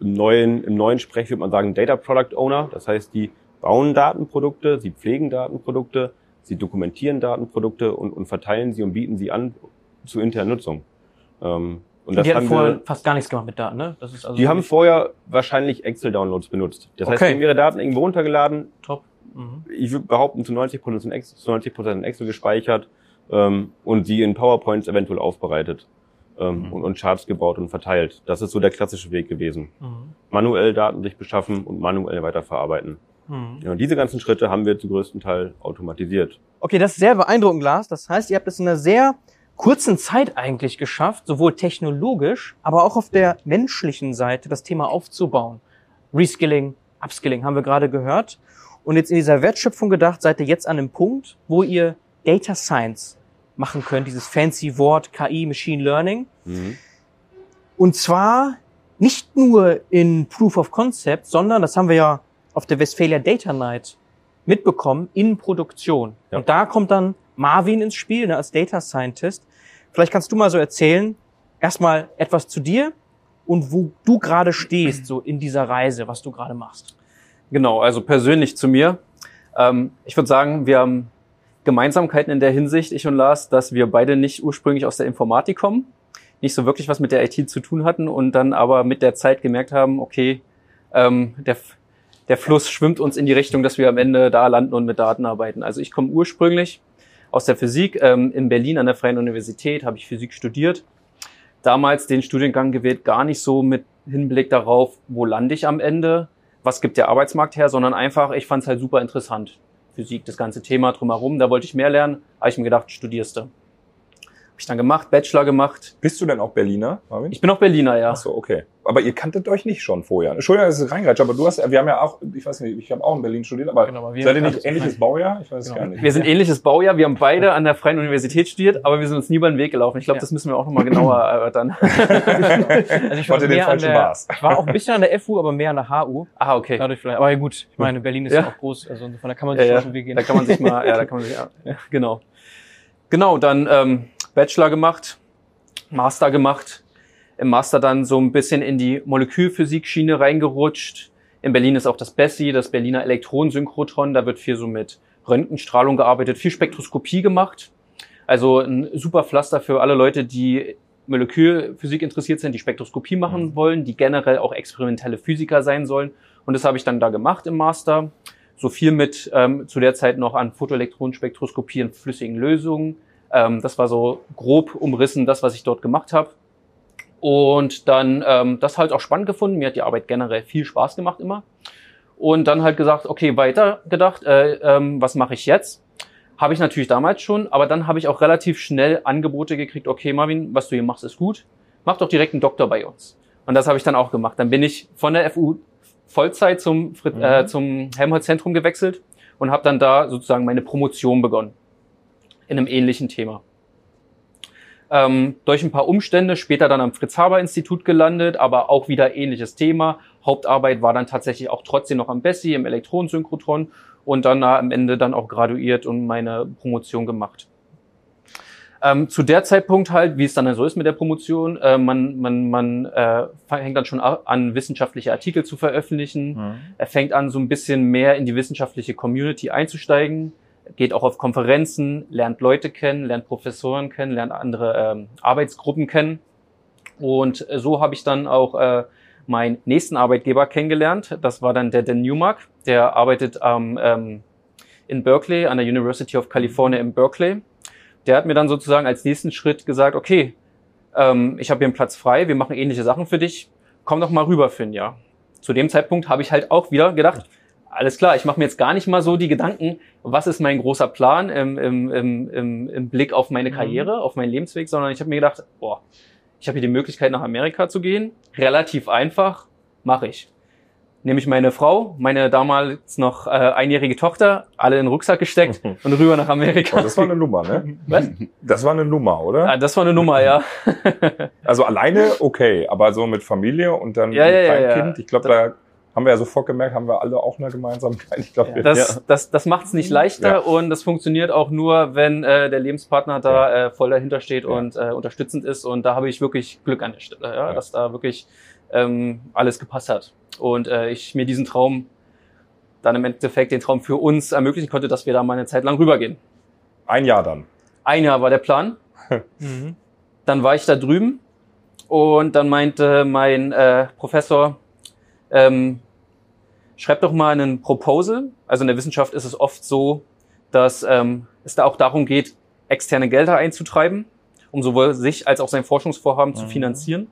im neuen, im neuen Sprech würde man sagen Data Product Owner. Das heißt, die bauen Datenprodukte, sie pflegen Datenprodukte, sie dokumentieren Datenprodukte und, und verteilen sie und bieten sie an zur internen Nutzung. Ähm, und das die hatten vorher fast gar nichts gemacht mit Daten, ne? Das ist also die haben vorher wahrscheinlich Excel-Downloads benutzt. Das okay. heißt, die haben ihre Daten irgendwo runtergeladen. Top. Mhm. Ich würde behaupten, zu 90 Prozent in Excel, zu 90 Prozent in Excel gespeichert ähm, und sie in PowerPoints eventuell aufbereitet ähm, mhm. und, und Charts gebaut und verteilt. Das ist so der klassische Weg gewesen. Mhm. Manuell Daten sich beschaffen und manuell weiterverarbeiten. Mhm. Ja, und diese ganzen Schritte haben wir zu größten Teil automatisiert. Okay, das ist sehr beeindruckend, Lars. Das heißt, ihr habt es in einer sehr kurzen Zeit eigentlich geschafft, sowohl technologisch, aber auch auf der menschlichen Seite das Thema aufzubauen. Reskilling, Upskilling haben wir gerade gehört. Und jetzt in dieser Wertschöpfung gedacht, seid ihr jetzt an einem Punkt, wo ihr Data Science machen könnt, dieses fancy Wort KI, Machine Learning. Mhm. Und zwar nicht nur in Proof of Concept, sondern, das haben wir ja auf der Westphalia Data Night mitbekommen, in Produktion. Ja. Und da kommt dann Marvin ins Spiel ne, als Data Scientist. Vielleicht kannst du mal so erzählen, erstmal etwas zu dir und wo du gerade stehst, so in dieser Reise, was du gerade machst. Genau, also persönlich zu mir. Ähm, ich würde sagen, wir haben Gemeinsamkeiten in der Hinsicht, ich und Lars, dass wir beide nicht ursprünglich aus der Informatik kommen, nicht so wirklich was mit der IT zu tun hatten und dann aber mit der Zeit gemerkt haben, okay, ähm, der, der Fluss schwimmt uns in die Richtung, dass wir am Ende da landen und mit Daten arbeiten. Also ich komme ursprünglich aus der Physik. Ähm, in Berlin an der Freien Universität habe ich Physik studiert. Damals den Studiengang gewählt, gar nicht so mit Hinblick darauf, wo lande ich am Ende, was gibt der Arbeitsmarkt her, sondern einfach, ich fand es halt super interessant. Physik, das ganze Thema drumherum, da wollte ich mehr lernen, habe ich mir gedacht, studierst du. Habe ich dann gemacht, Bachelor gemacht. Bist du denn auch Berliner, Marvin? Ich bin auch Berliner, ja. Ach so, okay. Aber ihr kanntet euch nicht schon vorher. Entschuldigung, dass ich reingereitscht, aber du hast, wir haben ja auch, ich weiß nicht, ich habe auch in Berlin studiert, aber, genau, aber seid ihr nicht ähnliches Baujahr? Ich weiß genau. es gar nicht. Wir sind ähnliches Baujahr, wir haben beide an der Freien Universität studiert, aber wir sind uns nie über den Weg gelaufen. Ich glaube, ja. das müssen wir auch nochmal genauer (clears throat) erörtern. also ich war, den falschen der, ich war auch ein bisschen an der FU, aber mehr an der HU. Ah, okay. Dadurch vielleicht, aber ja, gut, ich meine, Berlin ist ja, ja auch groß, also von da kann man sich ja, schon Weg gehen. Da kann man sich mal, ja, da kann man sich, ja, (laughs) genau. Genau, dann ähm, Bachelor gemacht, Master gemacht. Im Master dann so ein bisschen in die Molekülphysik-Schiene reingerutscht. In Berlin ist auch das BESSI, das Berliner Elektronensynchrotron. Da wird viel so mit Röntgenstrahlung gearbeitet, viel Spektroskopie gemacht. Also ein super Pflaster für alle Leute, die Molekülphysik interessiert sind, die Spektroskopie machen mhm. wollen, die generell auch experimentelle Physiker sein sollen. Und das habe ich dann da gemacht im Master. So viel mit ähm, zu der Zeit noch an Photoelektronenspektroskopie in flüssigen Lösungen, ähm, das war so grob umrissen, das, was ich dort gemacht habe. Und dann ähm, das halt auch spannend gefunden. Mir hat die Arbeit generell viel Spaß gemacht immer. Und dann halt gesagt, okay, weiter gedacht, äh, ähm, was mache ich jetzt? Habe ich natürlich damals schon, aber dann habe ich auch relativ schnell Angebote gekriegt, okay, Marvin, was du hier machst, ist gut. Mach doch direkt einen Doktor bei uns. Und das habe ich dann auch gemacht. Dann bin ich von der FU Vollzeit zum, Frit mhm. äh, zum Helmholtz-Zentrum gewechselt und habe dann da sozusagen meine Promotion begonnen in einem ähnlichen Thema. Ähm, durch ein paar Umstände später dann am Fritz-Haber-Institut gelandet, aber auch wieder ähnliches Thema. Hauptarbeit war dann tatsächlich auch trotzdem noch am Bessi im Elektronensynchrotron und dann am Ende dann auch graduiert und meine Promotion gemacht. Ähm, zu der Zeitpunkt halt, wie es dann so ist mit der Promotion, äh, man, man, man äh, fängt dann schon an, wissenschaftliche Artikel zu veröffentlichen. Mhm. Er fängt an, so ein bisschen mehr in die wissenschaftliche Community einzusteigen geht auch auf Konferenzen, lernt Leute kennen, lernt Professoren kennen, lernt andere ähm, Arbeitsgruppen kennen. Und so habe ich dann auch äh, meinen nächsten Arbeitgeber kennengelernt. Das war dann der Dan Newmark. Der arbeitet ähm, ähm, in Berkeley, an der University of California in Berkeley. Der hat mir dann sozusagen als nächsten Schritt gesagt, okay, ähm, ich habe hier einen Platz frei, wir machen ähnliche Sachen für dich, komm doch mal rüber für ein. Zu dem Zeitpunkt habe ich halt auch wieder gedacht, alles klar, ich mache mir jetzt gar nicht mal so die Gedanken, was ist mein großer Plan im, im, im, im, im Blick auf meine mhm. Karriere, mhm. auf meinen Lebensweg, sondern ich habe mir gedacht, boah, ich habe hier die Möglichkeit nach Amerika zu gehen, relativ einfach, mache ich. nehme ich meine Frau, meine damals noch äh, einjährige Tochter, alle in den Rucksack gesteckt (laughs) und rüber nach Amerika. Oh, das war eine Nummer, ne? (laughs) Was? Das war eine Nummer, oder? Ah, das war eine Nummer, ja. (laughs) Also alleine okay, aber so mit Familie und dann Ja, mit ja, ja, ja. Kind, ich glaube, da haben wir ja sofort gemerkt, haben wir alle auch eine Gemeinsamkeit. Ich glaube, wir- Das, das, das macht es nicht leichter Ja. und das funktioniert auch nur, wenn äh, der Lebenspartner da äh, voll dahinter steht Ja. und äh, unterstützend ist. Und da habe ich wirklich Glück an der Stelle, ja, Ja. dass da wirklich ähm, alles gepasst hat. Und äh, ich mir diesen Traum dann im Endeffekt den Traum für uns ermöglichen konnte, dass wir da mal eine Zeit lang rübergehen. ein Jahr dann. Ein Jahr war der Plan. (laughs) Mhm. Dann war ich da drüben und dann meinte mein äh, Professor, ähm, schreib doch mal einen Proposal. Also in der Wissenschaft ist es oft so, dass ähm, es da auch darum geht, externe Gelder einzutreiben, um sowohl sich als auch sein Forschungsvorhaben zu Mhm. finanzieren.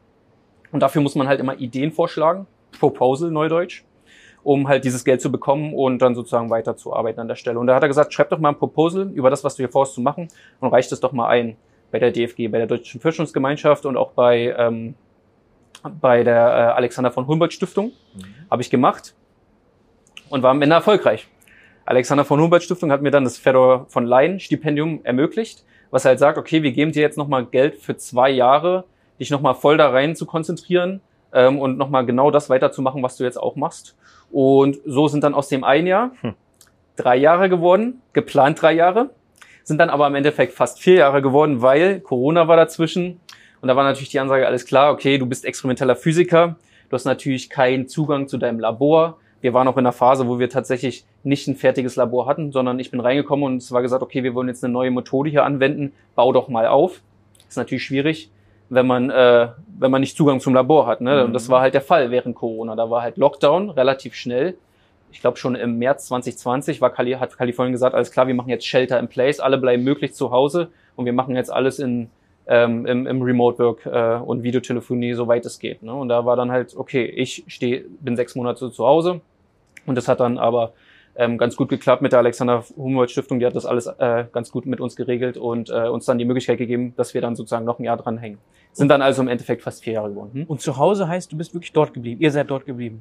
Und dafür muss man halt immer Ideen vorschlagen, Proposal Neudeutsch, um halt dieses Geld zu bekommen und dann sozusagen weiterzuarbeiten an der Stelle. Und da hat er gesagt, schreib doch mal ein Proposal über das, was du hier vorhast zu machen und reicht es doch mal ein bei der DFG, bei der Deutschen Forschungsgemeinschaft und auch bei, ähm, bei der äh, Alexander von Humboldt Stiftung. Habe ich gemacht und war am Ende erfolgreich. Alexander von Humboldt Stiftung hat mir dann das Fedor von Leyen Stipendium ermöglicht, was halt sagt, okay, wir geben dir jetzt nochmal Geld für zwei Jahre, dich nochmal voll da rein zu konzentrieren ähm, und nochmal genau das weiterzumachen, was du jetzt auch machst. Und so sind dann aus dem ein Jahr drei Jahre geworden, geplant drei Jahre, sind dann aber im Endeffekt fast vier Jahre geworden, weil Corona war dazwischen. Und da war natürlich die Ansage, alles klar, okay, du bist experimenteller Physiker, du hast natürlich keinen Zugang zu deinem Labor. Wir waren auch in einer Phase, wo wir tatsächlich nicht ein fertiges Labor hatten, sondern ich bin reingekommen und es war gesagt, okay, wir wollen jetzt eine neue Methode hier anwenden, bau doch mal auf. Ist natürlich schwierig, wenn man, äh, wenn man nicht Zugang zum Labor hat. Ne? Und das war halt der Fall während Corona. Da war halt Lockdown relativ schnell. Ich glaube schon im März 2020 war Kali, hat Kalifornien gesagt, alles klar, wir machen jetzt Shelter in Place, alle bleiben möglichst zu Hause und wir machen jetzt alles in, ähm, im, im Remote Work äh, und Videotelefonie, soweit es geht. Ne? Und da war dann halt, okay, ich stehe, bin sechs Monate zu Hause und das hat dann aber ähm, ganz gut geklappt mit der Alexander Humboldt Stiftung, die hat das alles äh, ganz gut mit uns geregelt und äh, uns dann die Möglichkeit gegeben, dass wir dann sozusagen noch ein Jahr dranhängen. Sind dann also im Endeffekt fast vier Jahre geworden. Hm? Und zu Hause heißt, du bist wirklich dort geblieben. Ihr seid dort geblieben.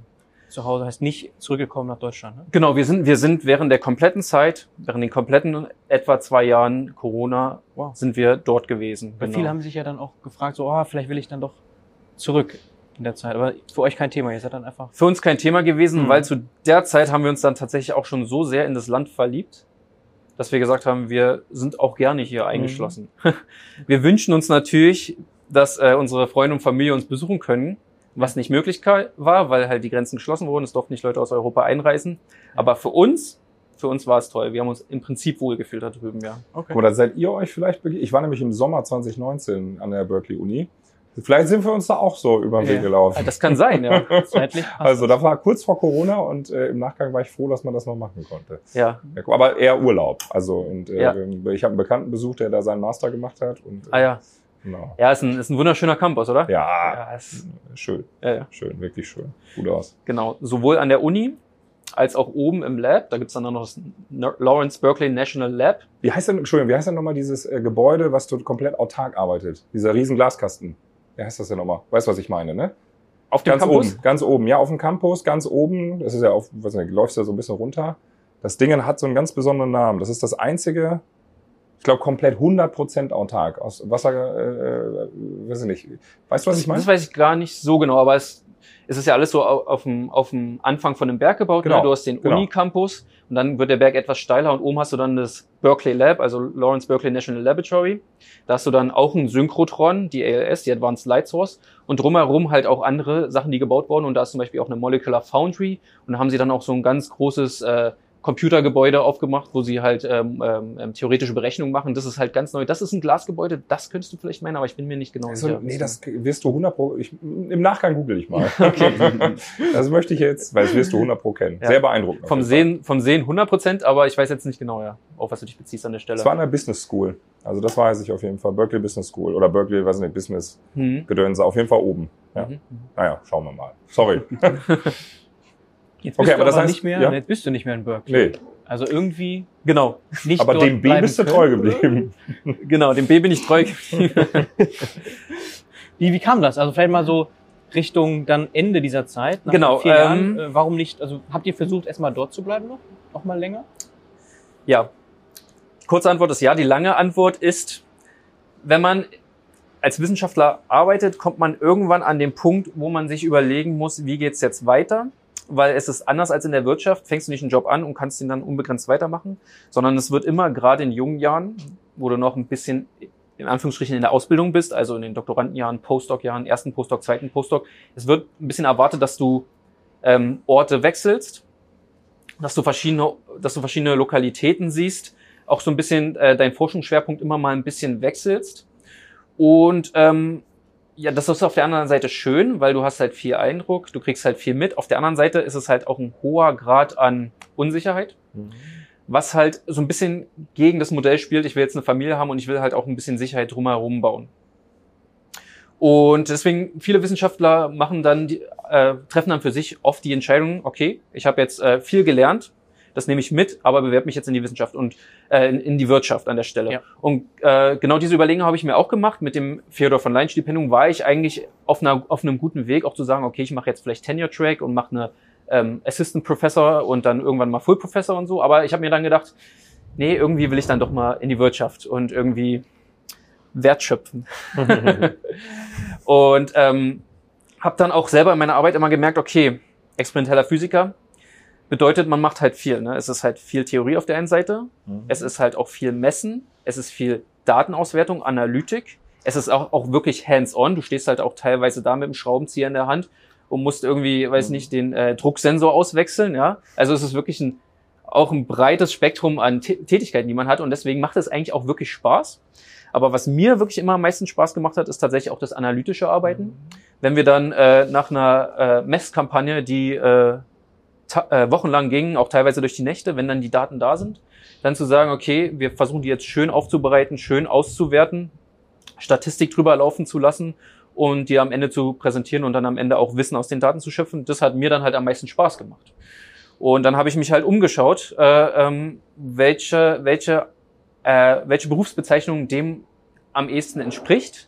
Zu Hause heißt nicht zurückgekommen nach Deutschland. Ne? Genau, wir sind, wir sind während der kompletten Zeit, während den kompletten etwa zwei Jahren Corona, Wow. sind wir dort gewesen. Weil viele haben sich ja dann auch gefragt, so, oh, vielleicht will ich dann doch zurück in der Zeit. Aber für euch kein Thema. Ihr seid dann einfach. Für uns kein Thema gewesen, Mhm. weil zu der Zeit haben wir uns dann tatsächlich auch schon so sehr in das Land verliebt, dass wir gesagt haben, wir sind auch gerne hier eingeschlossen. (laughs) Wir wünschen uns natürlich, dass äh, unsere Freunde und Familie uns besuchen können, was nicht möglich war, weil halt die Grenzen geschlossen wurden. Es durften nicht Leute aus Europa einreisen. Aber für uns, für uns war es toll. Wir haben uns im Prinzip wohlgefühlt da drüben, ja. Okay. Oder seid ihr euch vielleicht bege- Ich war nämlich im Sommer 2019 an der Berkeley Uni. Vielleicht sind wir uns da auch so über den Weg Ja. gelaufen. Das kann sein, ja. (laughs) Zeitlich Also das. da war kurz vor Corona und äh, im Nachgang war ich froh, dass man das noch machen konnte. ja. Ja, aber eher Urlaub. Also und äh, Ja. ich habe einen Bekannten besucht, der da seinen Master gemacht hat. Und, äh, Ah ja. Genau. Ja, ist ein, ist ein wunderschöner Campus, oder? Ja, Ja, ist, schön, ja, ja. schön, wirklich schön. Gut aus. Genau, sowohl an der Uni als auch oben im Lab. Da gibt's dann noch das Lawrence Berkeley National Lab. Wie heißt denn, Entschuldigung, wie heißt denn nochmal dieses äh, Gebäude, was dort komplett autark arbeitet? Dieser riesen Glaskasten. Wie heißt das denn nochmal? Weißt du, was ich meine, ne? Auf dem Ganz Campus? oben, ganz oben, ja, auf dem Campus, ganz oben. Das ist ja auf, was nicht, läufst ja so ein bisschen runter. Das Ding hat so einen ganz besonderen Namen. Das ist das einzige, glaube, komplett 100% autark aus Wasser, äh, äh, weiß ich nicht. Weißt du, was ich meine? Das weiß ich gar nicht so genau, aber es, es ist ja alles so au- auf dem, auf dem Anfang von dem Berg gebaut. Genau, Ne? Du hast den genau. Uni-Campus und dann wird der Berg etwas steiler und oben hast du dann das Berkeley Lab, also Lawrence Berkeley National Laboratory. Da hast du dann auch ein Synchrotron, die ALS, die Advanced Light Source und drumherum halt auch andere Sachen, die gebaut wurden und da ist zum Beispiel auch eine Molecular Foundry und da haben sie dann auch so ein ganz großes äh, Computergebäude aufgemacht, wo sie halt ähm, ähm, ähm, theoretische Berechnungen machen. Das ist halt ganz neu. Das ist ein Glasgebäude, das könntest du vielleicht meinen, aber ich bin mir nicht genau Also, sicher. nee, das wirst du 100 pro, ich, im Nachgang google ich mal. (laughs) das möchte ich jetzt, weil das wirst du 100 pro kennen. Ja. Sehr beeindruckend. Vom. Sehen, vom Sehen 100 Prozent, aber ich weiß jetzt nicht genau, ja, auf was du dich beziehst an der Stelle. Das war an der Business School. Also das weiß ich auf jeden Fall. Berkeley Business School oder Berkeley, weiß nicht, Business Hm. Gedönse. Auf jeden Fall oben. Ja. Mhm. Naja, schauen wir mal. Sorry. (laughs) Jetzt bist Okay, du aber das heißt- nicht mehr, ja? jetzt bist du nicht mehr in Berkeley. Nee, Also irgendwie Genau, nicht aber dem B bist du treu geblieben. (laughs) genau, dem B bin ich treu (laughs) geblieben. Wie, wie kam das? Also vielleicht mal so, Richtung dann Ende dieser Zeit, genau, vier Jahren. Ähm, äh, warum nicht? Also habt ihr versucht, erstmal dort zu bleiben noch? Noch mal länger? Ja. Kurze Antwort ist ja. Die lange Antwort ist, wenn man als Wissenschaftler arbeitet, kommt man irgendwann an den Punkt, wo man sich überlegen muss, wie geht's jetzt weiter? Weil es ist anders als in der Wirtschaft. Fängst du nicht einen Job an und kannst ihn dann unbegrenzt weitermachen, sondern es wird immer gerade in jungen Jahren, wo du noch ein bisschen in Anführungsstrichen in der Ausbildung bist, also in den Doktorandenjahren, Postdoc-Jahren, ersten Postdoc, zweiten Postdoc, es wird ein bisschen erwartet, dass du ähm, Orte wechselst, dass du verschiedene, dass du verschiedene Lokalitäten siehst, auch so ein bisschen äh, dein Forschungsschwerpunkt immer mal ein bisschen wechselst. Und ähm, ja, das ist auf der anderen Seite schön, weil du hast halt viel Eindruck, du kriegst halt viel mit. Auf der anderen Seite ist es halt auch ein hoher Grad an Unsicherheit. Mhm was halt so ein bisschen gegen das Modell spielt, ich will jetzt eine Familie haben und ich will halt auch ein bisschen Sicherheit drumherum bauen. Und deswegen, viele Wissenschaftler machen dann, die, äh, treffen dann für sich oft die Entscheidung, okay, ich habe jetzt äh, viel gelernt, das nehme ich mit, aber bewerbe mich jetzt in die Wissenschaft und äh, in, in die Wirtschaft an der Stelle. Ja. Und äh, genau diese Überlegung habe ich mir auch gemacht. Mit dem Theodor von Leyen Stipendium war ich eigentlich auf, einer, auf einem guten Weg, auch zu sagen, okay, ich mache jetzt vielleicht Tenure Track und mache eine ähm, Assistant Professor und dann irgendwann mal Full Professor und so. Aber ich habe mir dann gedacht, nee, irgendwie will ich dann doch mal in die Wirtschaft und irgendwie Wert schöpfen. (laughs) und ähm, habe dann auch selber in meiner Arbeit immer gemerkt, okay, experimenteller Physiker bedeutet, man macht halt viel. Ne? Es ist halt viel Theorie auf der einen Seite, mhm. es ist halt auch viel Messen, es ist viel Datenauswertung, Analytik, es ist auch, auch wirklich hands-on. Du stehst halt auch teilweise da mit dem Schraubenzieher in der Hand und musst irgendwie, weiß nicht, den äh, Drucksensor auswechseln, ja. Also es ist wirklich ein, auch ein breites Spektrum an T Tätigkeiten, die man hat und deswegen macht es eigentlich auch wirklich Spaß. Aber was mir wirklich immer am meisten Spaß gemacht hat, ist tatsächlich auch das analytische Arbeiten. Wenn wir dann äh, nach einer äh, Messkampagne, die äh, äh, wochenlang ging, auch teilweise durch die Nächte, wenn dann die Daten da sind, dann zu sagen, okay, wir versuchen die jetzt schön aufzubereiten, schön auszuwerten, Statistik drüber laufen zu lassen und die am Ende zu präsentieren und dann am Ende auch Wissen aus den Daten zu schöpfen, das hat mir dann halt am meisten Spaß gemacht. Und dann habe ich mich halt umgeschaut, äh, ähm, welche, welche, äh, welche Berufsbezeichnung dem am ehesten entspricht.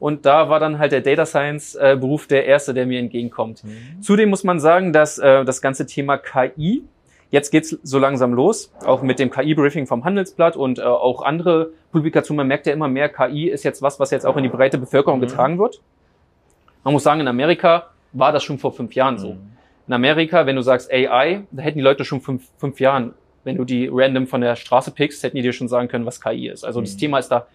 Und da war dann halt der Data Science äh, Beruf der erste, der mir entgegenkommt. Mhm. Zudem muss man sagen, dass äh, das ganze Thema KI Jetzt geht's so langsam los, auch mit dem KI-Briefing vom Handelsblatt und äh, auch andere Publikationen. Man merkt ja immer mehr, KI ist jetzt was, was jetzt auch in die breite Bevölkerung mhm. getragen wird. Man muss sagen, in Amerika war das schon vor fünf Jahren so. Mhm. In Amerika, wenn du sagst AI, da hätten die Leute schon fünf, fünf Jahren, wenn du die random von der Straße pickst, hätten die dir schon sagen können, was KI ist. Also mhm. das Thema ist da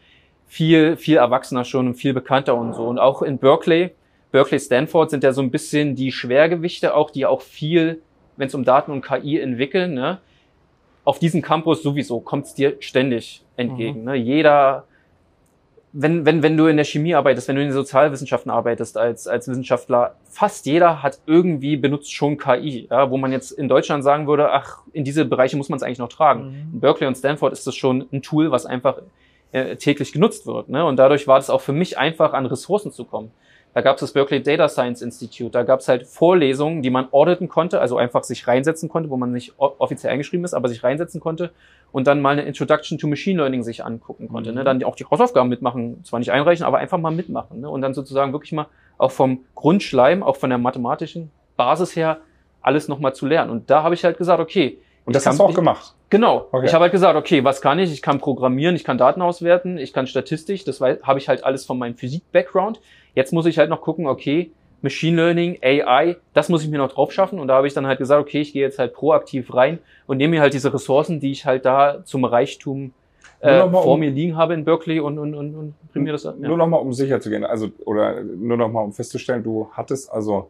viel, viel erwachsener schon und viel bekannter und so. Und auch in Berkeley, Berkeley, Stanford sind ja so ein bisschen die Schwergewichte auch, die auch viel wenn es um Daten und KI entwickeln, ne, auf diesem Campus sowieso kommt es dir ständig entgegen. Mhm. Ne? Jeder, wenn, wenn, wenn du in der Chemie arbeitest, wenn du in den Sozialwissenschaften arbeitest als, als Wissenschaftler, fast jeder hat irgendwie benutzt schon KI, ja, wo man jetzt in Deutschland sagen würde, ach, in diese Bereiche muss man es eigentlich noch tragen. Mhm. In Berkeley und Stanford ist das schon ein Tool, was einfach äh, täglich genutzt wird. Ne? Und dadurch war das auch für mich einfach, an Ressourcen zu kommen. Da gab es das Berkeley Data Science Institute. Da gab es halt Vorlesungen, die man auditen konnte, also einfach sich reinsetzen konnte, wo man nicht offiziell eingeschrieben ist, aber sich reinsetzen konnte und dann mal eine Introduction to Machine Learning sich angucken konnte. Ne? Mhm. Ne? Dann auch die Hausaufgaben mitmachen, zwar nicht einreichen, aber einfach mal mitmachen. Ne? Und dann sozusagen wirklich mal auch vom Grundschleim, auch von der mathematischen Basis her, alles nochmal zu lernen. Und da habe ich halt gesagt, okay. Und das hast du auch gemacht? Genau. Okay. Ich habe halt gesagt, okay, was kann ich? Ich kann programmieren, ich kann Daten auswerten, ich kann Statistik, das habe ich halt alles von meinem Physik-Background. Jetzt muss ich halt noch gucken, okay, Machine Learning, AI, das muss ich mir noch drauf schaffen. Und da habe ich dann halt gesagt, okay, ich gehe jetzt halt proaktiv rein und nehme mir halt diese Ressourcen, die ich halt da zum Reichtum äh, vor um, mir liegen habe in Berkeley und, und, und, und bring mir das an. Ja. Nur nochmal, um sicher zu gehen, also, oder nur nochmal, um festzustellen, du hattest also,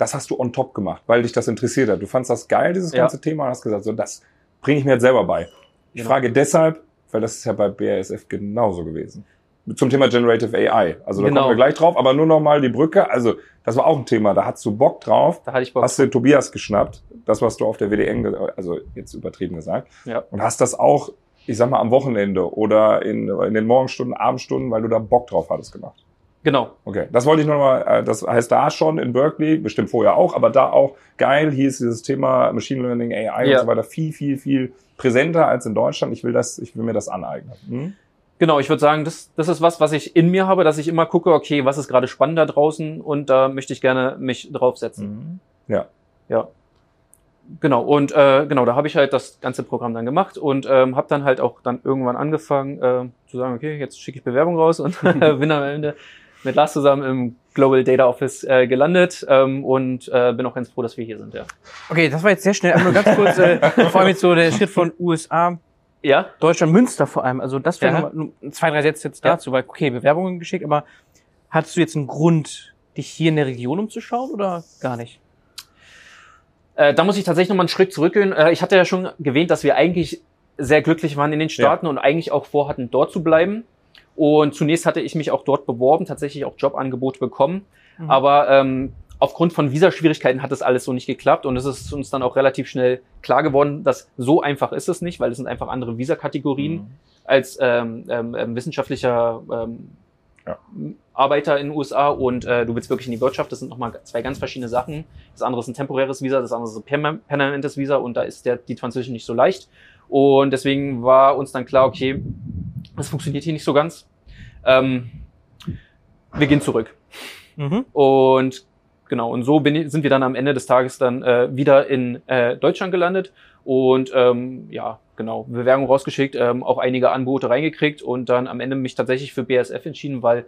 das hast du on top gemacht, weil dich das interessiert hat. Du fandst das geil, dieses ganze ja. Thema, und hast gesagt, so, das bringe ich mir jetzt selber bei. Ich genau. frage deshalb, weil das ist ja bei BASF genauso gewesen zum Thema Generative AI. Also da genau. kommen wir gleich drauf, aber nur noch mal die Brücke. Also das war auch ein Thema, da hast du Bock drauf. Da hatte ich Bock. Hast du Tobias geschnappt, das was du auf der WDN, also jetzt übertrieben gesagt, ja. und hast das auch, ich sag mal, am Wochenende oder in, in den Morgenstunden, Abendstunden, weil du da Bock drauf hattest gemacht. Genau. Okay, das wollte ich noch mal, äh, das heißt da schon in Berkeley, bestimmt vorher auch, aber da auch geil, hier ist dieses Thema Machine Learning, AI ja. und so weiter viel, viel, viel präsenter als in Deutschland. Ich will das, ich will mir das aneignen. Hm? Genau, ich würde sagen, das, das ist was, was ich in mir habe, dass ich immer gucke, okay, was ist gerade spannend da draußen und da möchte ich gerne mich draufsetzen. Mhm. Ja. Ja. Genau, und äh, genau, da habe ich halt das ganze Programm dann gemacht und ähm, habe dann halt auch dann irgendwann angefangen äh, zu sagen, okay, jetzt schicke ich Bewerbung raus und (laughs) bin am Ende mit Lars zusammen im Global Data Office äh, gelandet ähm, und äh, bin auch ganz froh, dass wir hier sind, ja. Okay, das war jetzt sehr schnell, aber nur ganz kurz, äh, vor allem jetzt so der Schritt von USA, Ja, Deutschland, Münster vor allem. Also das wäre Ja. mal zwei, drei Sätze jetzt Ja. dazu, weil okay, Bewerbungen geschickt, aber hattest du jetzt einen Grund, dich hier in der Region umzuschauen oder gar nicht? Äh, da muss ich tatsächlich nochmal einen Schritt zurückgehen. Äh, ich hatte ja schon erwähnt, dass wir eigentlich sehr glücklich waren in den Staaten und eigentlich auch vorhatten, dort zu bleiben. Und zunächst hatte ich mich auch dort beworben, tatsächlich auch Jobangebote bekommen. Mhm. Aber ähm, aufgrund von Visaschwierigkeiten hat das alles so nicht geklappt. Und es ist uns dann auch relativ schnell klar geworden, dass so einfach ist es nicht, weil es sind einfach andere Visakategorien Mhm. als ähm, ähm, ähm, wissenschaftlicher ähm, Ja. Arbeiter in den USA und äh, du willst wirklich in die Wirtschaft. Das sind nochmal zwei ganz verschiedene Sachen. Das andere ist ein temporäres Visa, das andere ist ein perma- permanentes Visa und da ist der, die Transition nicht so leicht. Und deswegen war uns dann klar, okay, das funktioniert hier nicht so ganz. Ähm, wir gehen zurück. Mhm. Und genau, und so bin ich, sind wir dann am Ende des Tages dann äh, wieder in äh, Deutschland gelandet und ähm, ja, genau, Bewerbung rausgeschickt, ähm, auch einige Angebote reingekriegt und dann am Ende mich tatsächlich für BASF entschieden, weil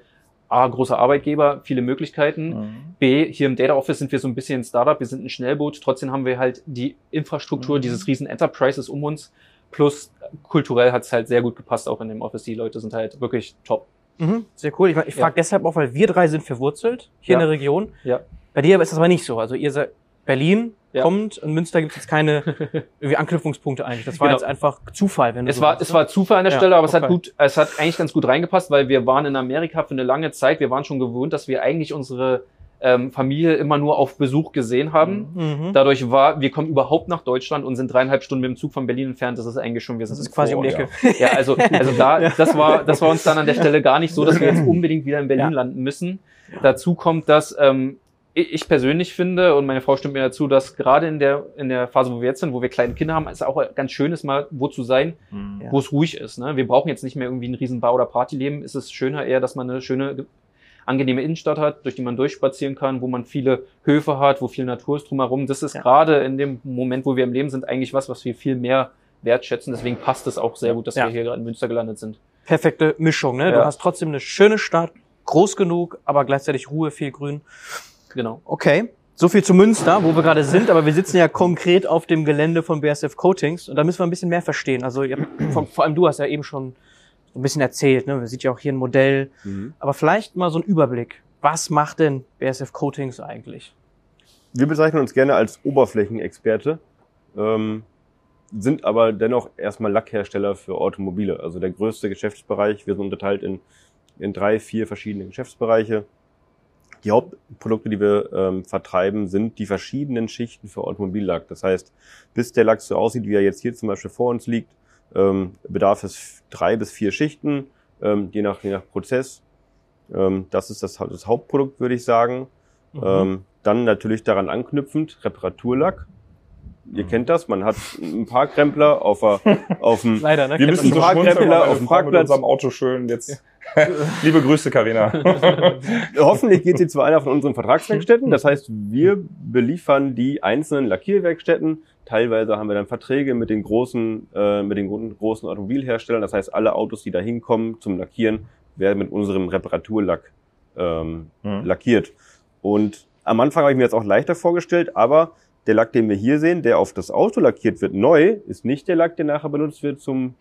A, großer Arbeitgeber, viele Möglichkeiten. Mhm. B, hier im Data Office sind wir so ein bisschen ein Startup, wir sind ein Schnellboot, trotzdem haben wir halt die Infrastruktur Mhm. dieses riesen Enterprises um uns. Plus kulturell hat es halt sehr gut gepasst, auch in dem Office. Die Leute sind halt wirklich top. Mhm. Sehr cool. Ich, ich frage deshalb auch, weil wir drei sind verwurzelt hier Ja. in der Region. Ja. Bei dir ist das aber nicht so. Also ihr seid Berlin Ja. kommt und Münster gibt es jetzt keine (laughs) irgendwie Anknüpfungspunkte eigentlich. Das war Genau. jetzt einfach Zufall, wenn du Es so war, willst, es ne? war Zufall an der Ja, Stelle, aber es hat gut, es hat eigentlich ganz gut reingepasst, weil wir waren in Amerika für eine lange Zeit. Wir waren schon gewohnt, dass wir eigentlich unsere ähm, Familie immer nur auf Besuch gesehen haben. Mhm. Dadurch war, wir kommen überhaupt nach Deutschland und sind dreieinhalb Stunden mit dem Zug von Berlin entfernt. Das ist eigentlich schon, wir sind Das ist quasi um die Ecke. ja, also, (laughs) also da, das war, das war uns dann an der Stelle gar nicht so, dass wir jetzt (laughs) unbedingt wieder in Berlin Ja. landen müssen. Dazu kommt, dass ähm, ich ich persönlich finde und meine Frau stimmt mir dazu, dass gerade in der in der Phase, wo wir jetzt sind, wo wir kleine Kinder haben, es auch ganz schön ist, mal wo zu sein, Mhm. Ja. wo es ruhig ist. Ne? Wir brauchen jetzt nicht mehr irgendwie ein riesen Bar- oder Partyleben. Es ist schöner eher, dass man eine schöne angenehme Innenstadt hat, durch die man durchspazieren kann, wo man viele Höfe hat, wo viel Natur ist drumherum. Das ist Ja. gerade in dem Moment, wo wir im Leben sind, eigentlich was, was wir viel mehr wertschätzen. Deswegen passt es auch sehr gut, dass Ja. wir hier gerade in Münster gelandet sind. Perfekte Mischung, ne? Du Ja. hast trotzdem eine schöne Stadt, groß genug, aber gleichzeitig Ruhe, viel Grün. Genau. Okay. So viel zu Münster, wo wir gerade sind, aber wir sitzen ja konkret auf dem Gelände von BSF Coatings und da müssen wir ein bisschen mehr verstehen. Also ihr, (clears throat) vor, vor allem du hast ja eben schon so ein bisschen erzählt, ne? Man sieht ja auch hier ein Modell, Mhm. aber vielleicht mal so ein Überblick. Was macht denn BSF Coatings eigentlich? Wir bezeichnen uns gerne als Oberflächenexperte, ähm, sind aber dennoch erstmal Lackhersteller für Automobile. Also der größte Geschäftsbereich. Wir sind unterteilt in, in drei, vier verschiedene Geschäftsbereiche. Die Hauptprodukte, die wir ähm, vertreiben, sind die verschiedenen Schichten für Automobillack. Das heißt, bis der Lack so aussieht, wie er jetzt hier zum Beispiel vor uns liegt, ähm, bedarf es drei bis vier Schichten, ähm, je, nach, je nach Prozess. Ähm, das ist das, das Hauptprodukt, würde ich sagen. Mhm. Ähm, dann natürlich daran anknüpfend Reparaturlack. Ihr kennt das, man hat ein paar Krempler auf, der, (laughs) auf dem Leider, ne? Wir müssen so ein paar schmunzeln, Krempler weil auf dem Parkplatz. unserem Auto schön jetzt. (laughs) Liebe Grüße, Karina. (laughs) Hoffentlich geht sie zu einer von unseren Vertragswerkstätten. Das heißt, wir beliefern die einzelnen Lackierwerkstätten. Teilweise haben wir dann Verträge mit den großen, äh, mit den gro- großen Automobilherstellern. Das heißt, alle Autos, die da hinkommen zum Lackieren, werden mit unserem Reparaturlack ähm, Mhm. lackiert. Und am Anfang habe ich mir das auch leichter vorgestellt, aber der Lack, den wir hier sehen, der auf das Auto lackiert wird, neu, ist nicht der Lack, der nachher benutzt wird zum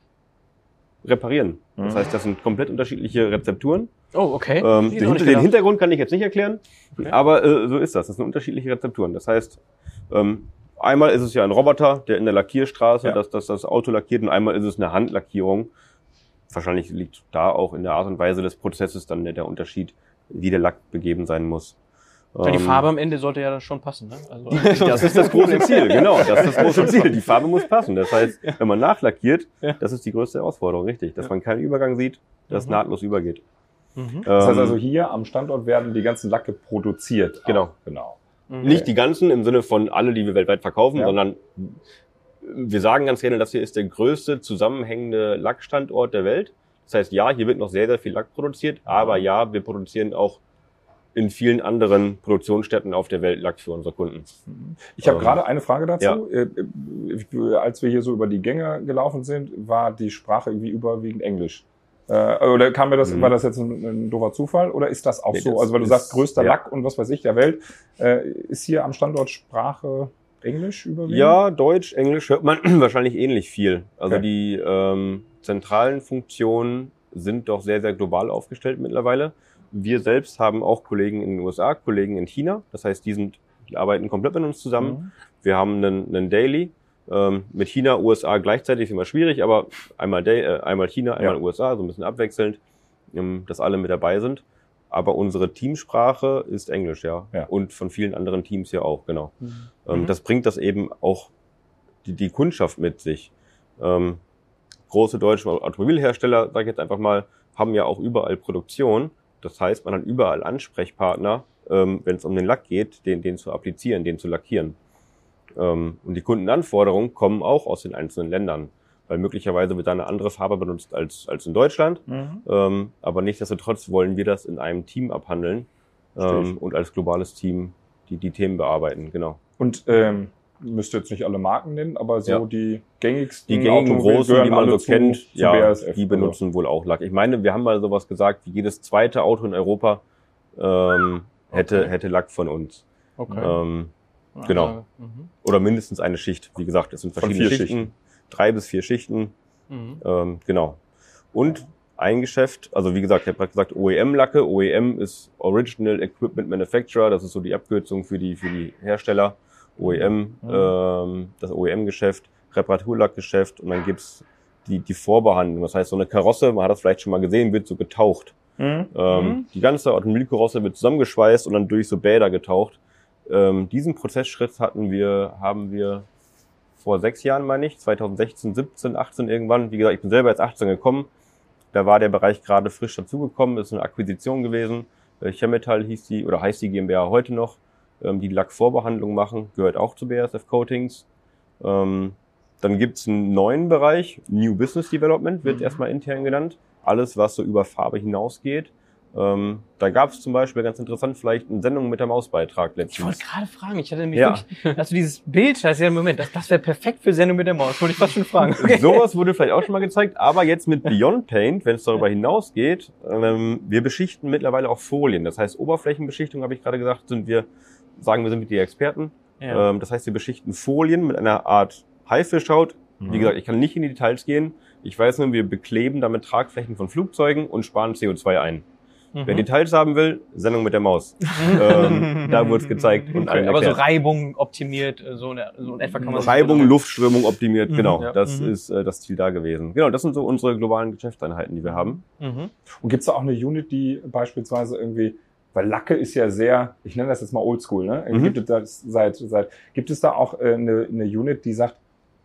Reparieren. Das Mhm. heißt, das sind komplett unterschiedliche Rezepturen. Oh, okay. Ähm, den, Hinter- den. Hintergrund kann ich jetzt nicht erklären, Okay. aber äh, so ist das. Das sind unterschiedliche Rezepturen. Das heißt, ähm, einmal ist es ja ein Roboter, der in der Lackierstraße Ja. das, das, das Auto lackiert und einmal ist es eine Handlackierung. Wahrscheinlich liegt da auch in der Art und Weise des Prozesses dann der, der Unterschied, wie der Lack begeben sein muss. Weil die Ähm, Farbe am Ende sollte ja dann schon passen, ne? Also, (laughs) das ist das (laughs) große Ziel, genau. Das ist das große Ziel. Die Farbe muss passen. Das heißt, wenn man nachlackiert, Ja. das ist die größte Herausforderung, richtig. Dass man keinen Übergang sieht, dass Mhm. nahtlos übergeht. Mhm. Das heißt Ähm, also, hier am Standort werden die ganzen Lacke produziert. Genau. Auch. Genau. Mhm. Nicht die ganzen im Sinne von alle, die wir weltweit verkaufen, Ja. sondern wir sagen ganz gerne, das hier ist der größte zusammenhängende Lackstandort der Welt. Das heißt, ja, hier wird noch sehr, sehr viel Lack produziert, aber ja, wir produzieren auch in vielen anderen Produktionsstätten auf der Welt Lack für unsere Kunden. Ich habe ähm, gerade eine Frage dazu. Ja. Äh, äh, als wir hier so über die Gänge gelaufen sind, war die Sprache irgendwie überwiegend Englisch. Äh, oder kam mir das, mhm. war das jetzt ein, ein doofer Zufall oder ist das auch nee, so? Das also weil du sagst, größter ja. Lack und was weiß ich der Welt, äh, ist hier am Standort Sprache Englisch überwiegend? Ja, Deutsch, Englisch hört man (clears throat) wahrscheinlich ähnlich viel. Also okay. die ähm, zentralen Funktionen sind doch sehr, sehr global aufgestellt mittlerweile. Wir selbst haben auch Kollegen in den USA, Kollegen in China. Das heißt, die sind, die arbeiten komplett mit uns zusammen. Mhm. Wir haben einen, einen Daily. Ähm, mit China, USA gleichzeitig ist immer schwierig, aber einmal, äh, einmal China, einmal ja. USA, so ein bisschen abwechselnd, ähm, dass alle mit dabei sind. Aber unsere Teamsprache ist Englisch, ja. ja. Und von vielen anderen Teams ja auch, genau. Mhm. Ähm, mhm. Das bringt das eben auch die, die Kundschaft mit sich. Ähm, große deutsche Automobilhersteller, sage ich jetzt einfach mal, haben ja auch überall Produktion. Das heißt, man hat überall Ansprechpartner, ähm, wenn es um den Lack geht, den, den zu applizieren, den zu lackieren. Ähm, und die Kundenanforderungen kommen auch aus den einzelnen Ländern, weil möglicherweise wird da eine andere Farbe benutzt als, als in Deutschland. Mhm. Ähm, aber nichtsdestotrotz wollen wir das in einem Team abhandeln ähm, und als globales Team die, die Themen bearbeiten, genau. Und ähm, müsst jetzt nicht alle Marken nennen, aber so ja. die gängigsten, die gängigen großen, die man so kennt, zu, ja, BASF, die benutzen oder? wohl auch Lack. Ich meine, wir haben mal sowas gesagt, wie jedes zweite Auto in Europa ähm, hätte okay. hätte Lack von uns. Okay. Ähm, genau. Mhm. Oder mindestens eine Schicht. Wie gesagt, es sind verschiedene Schichten, Schichten, drei bis vier Schichten. Mhm. Ähm, genau. Und ein Geschäft, also wie gesagt, ich habe gerade gesagt OEM-Lacke. OEM ist Original Equipment Manufacturer, das ist so die Abkürzung für die für die Hersteller. OEM, mhm. ähm, das OEM-Geschäft, Reparaturlackgeschäft und dann gibt's die, die Vorbehandlung. Das heißt, so eine Karosse, man hat das vielleicht schon mal gesehen, wird so getaucht. Mhm. Ähm, mhm. die ganze Automobilkarosse wird zusammengeschweißt und dann durch so Bäder getaucht. Ähm, diesen Prozessschritt hatten wir, haben wir vor sechs Jahren, meine ich, 2016, 17, 18 irgendwann. Wie gesagt, ich bin selber jetzt 18 gekommen. Da war der Bereich gerade frisch dazugekommen, ist eine Akquisition gewesen. Äh, Chemetal hieß die, oder heißt die GmbH heute noch ähm, die Lackvorbehandlung machen, gehört auch zu BASF Coatings. Ähm, dann gibt's einen neuen Bereich, New Business Development, wird mhm. erstmal intern genannt. Alles, was so über Farbe hinausgeht. Ähm, da gab es zum Beispiel ganz interessant vielleicht eine Sendung mit der Mausbeitrag letztens. Ich wollte gerade fragen, ich hatte nämlich ja. wirklich, also dieses Bild, das ist ja im Moment, das, das wäre perfekt für Sendung mit der Maus, wollte ich fast schon fragen. Okay. (laughs) Sowas wurde vielleicht auch schon mal gezeigt, aber jetzt mit Beyond Paint, wenn es darüber hinausgeht, ähm, wir beschichten mittlerweile auch Folien. Das heißt, Oberflächenbeschichtung, habe ich gerade gesagt, sind wir sagen, wir sind die Experten. Ja. Ähm, das heißt, wir beschichten Folien mit einer Art Haifischhaut. Mhm. Wie gesagt, ich kann nicht in die Details gehen. Ich weiß nur, wir bekleben damit Tragflächen von Flugzeugen und sparen CO2 ein. Mhm. Wer Details haben will, Sendung mit der Maus. (laughs) ähm, da wurde es gezeigt und okay, Aber so Reibung optimiert, äh, so, eine, so in etwa kann man Reibung, Luftströmung optimiert, mhm, genau. Ja. Das mhm. ist äh, das Ziel da gewesen. Genau, das sind so unsere globalen Geschäftseinheiten, die wir haben. Mhm. Und gibt es da auch eine Unit, die beispielsweise irgendwie weil Lacke ist ja sehr, ich nenne das jetzt mal Oldschool, ne? Mhm. Gibt es da seit, seit, gibt es da auch äh, eine, eine Unit, die sagt,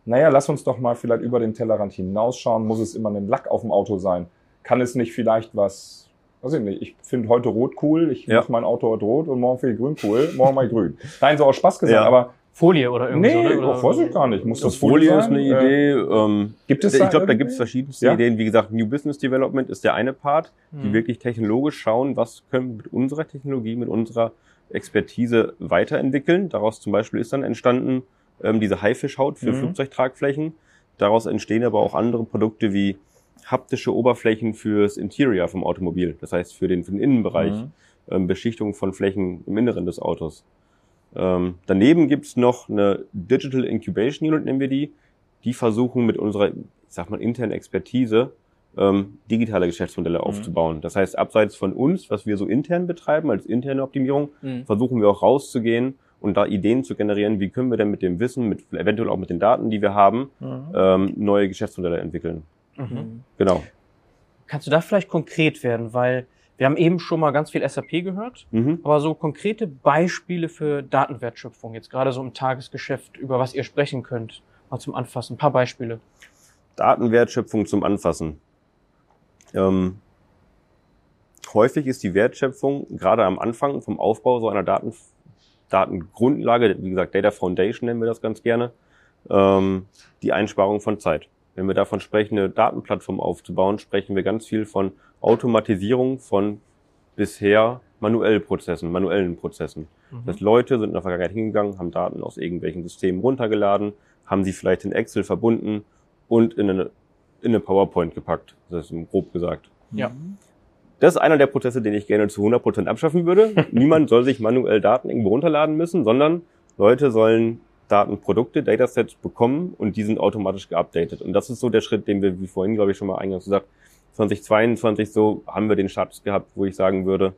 naja, lass uns doch mal vielleicht über den Tellerrand hinausschauen, muss es immer ein Lack auf dem Auto sein? Kann es nicht vielleicht was, weiß ich nicht, ich finde heute rot cool, ich ja. mache mein Auto heute rot und morgen finde ich grün cool, morgen mal grün. Nein, so aus Spaß gesagt, ja. aber Folie oder irgendwie nee, so, ne? weiß ich gar nicht. Muss das Folie, Folie ist eine Idee. Ähm, gibt es Ich glaube, da gibt es verschiedenste ja? Ideen. Wie gesagt, New Business Development ist der eine Part, die hm. wirklich technologisch schauen, was können wir mit unserer Technologie, mit unserer Expertise weiterentwickeln. Daraus zum Beispiel ist dann entstanden ähm, diese Haifischhaut für mhm. Flugzeugtragflächen. Daraus entstehen aber auch andere Produkte wie haptische Oberflächen fürs Interior vom Automobil. Das heißt für den, für den Innenbereich. Mhm. Ähm, Beschichtung von Flächen im Inneren des Autos. Ähm, daneben gibt's noch eine Digital Incubation Unit, nennen wir die. Die versuchen mit unserer, ich sag mal, internen Expertise ähm, digitale Geschäftsmodelle mhm. aufzubauen. Das heißt, abseits von uns, was wir so intern betreiben, als interne Optimierung, mhm. versuchen wir auch rauszugehen und da Ideen zu generieren, wie können wir denn mit dem Wissen, mit eventuell auch mit den Daten, die wir haben, mhm. ähm, neue Geschäftsmodelle entwickeln. Mhm. Genau. Kannst du da vielleicht konkret werden, weil wir haben eben schon mal ganz viel SAP gehört, mhm. aber so konkrete Beispiele für Datenwertschöpfung, jetzt gerade so im Tagesgeschäft, über was ihr sprechen könnt, mal zum Anfassen, ein paar Beispiele. Datenwertschöpfung zum Anfassen. Ähm, häufig ist die Wertschöpfung gerade am Anfang vom Aufbau so einer Daten, Datengrundlage, wie gesagt, Data Foundation nennen wir das ganz gerne, ähm, die Einsparung von Zeit. Wenn wir davon sprechen, eine Datenplattform aufzubauen, sprechen wir ganz viel von Automatisierung von bisher manuellen Prozessen, manuellen Prozessen. Mhm. Das Leute sind in der Vergangenheit hingegangen, haben Daten aus irgendwelchen Systemen runtergeladen, haben sie vielleicht in Excel verbunden und in eine, in eine PowerPoint gepackt. Das ist grob gesagt. Ja. Das ist einer der Prozesse, den ich gerne zu 100% abschaffen würde. (laughs) Niemand soll sich manuell Daten irgendwo runterladen müssen, sondern Leute sollen Datenprodukte, Datasets bekommen und die sind automatisch geupdatet. Und das ist so der Schritt, den wir, wie vorhin, glaube ich, schon mal eingangs gesagt, 2022 so haben wir den Status gehabt, wo ich sagen würde,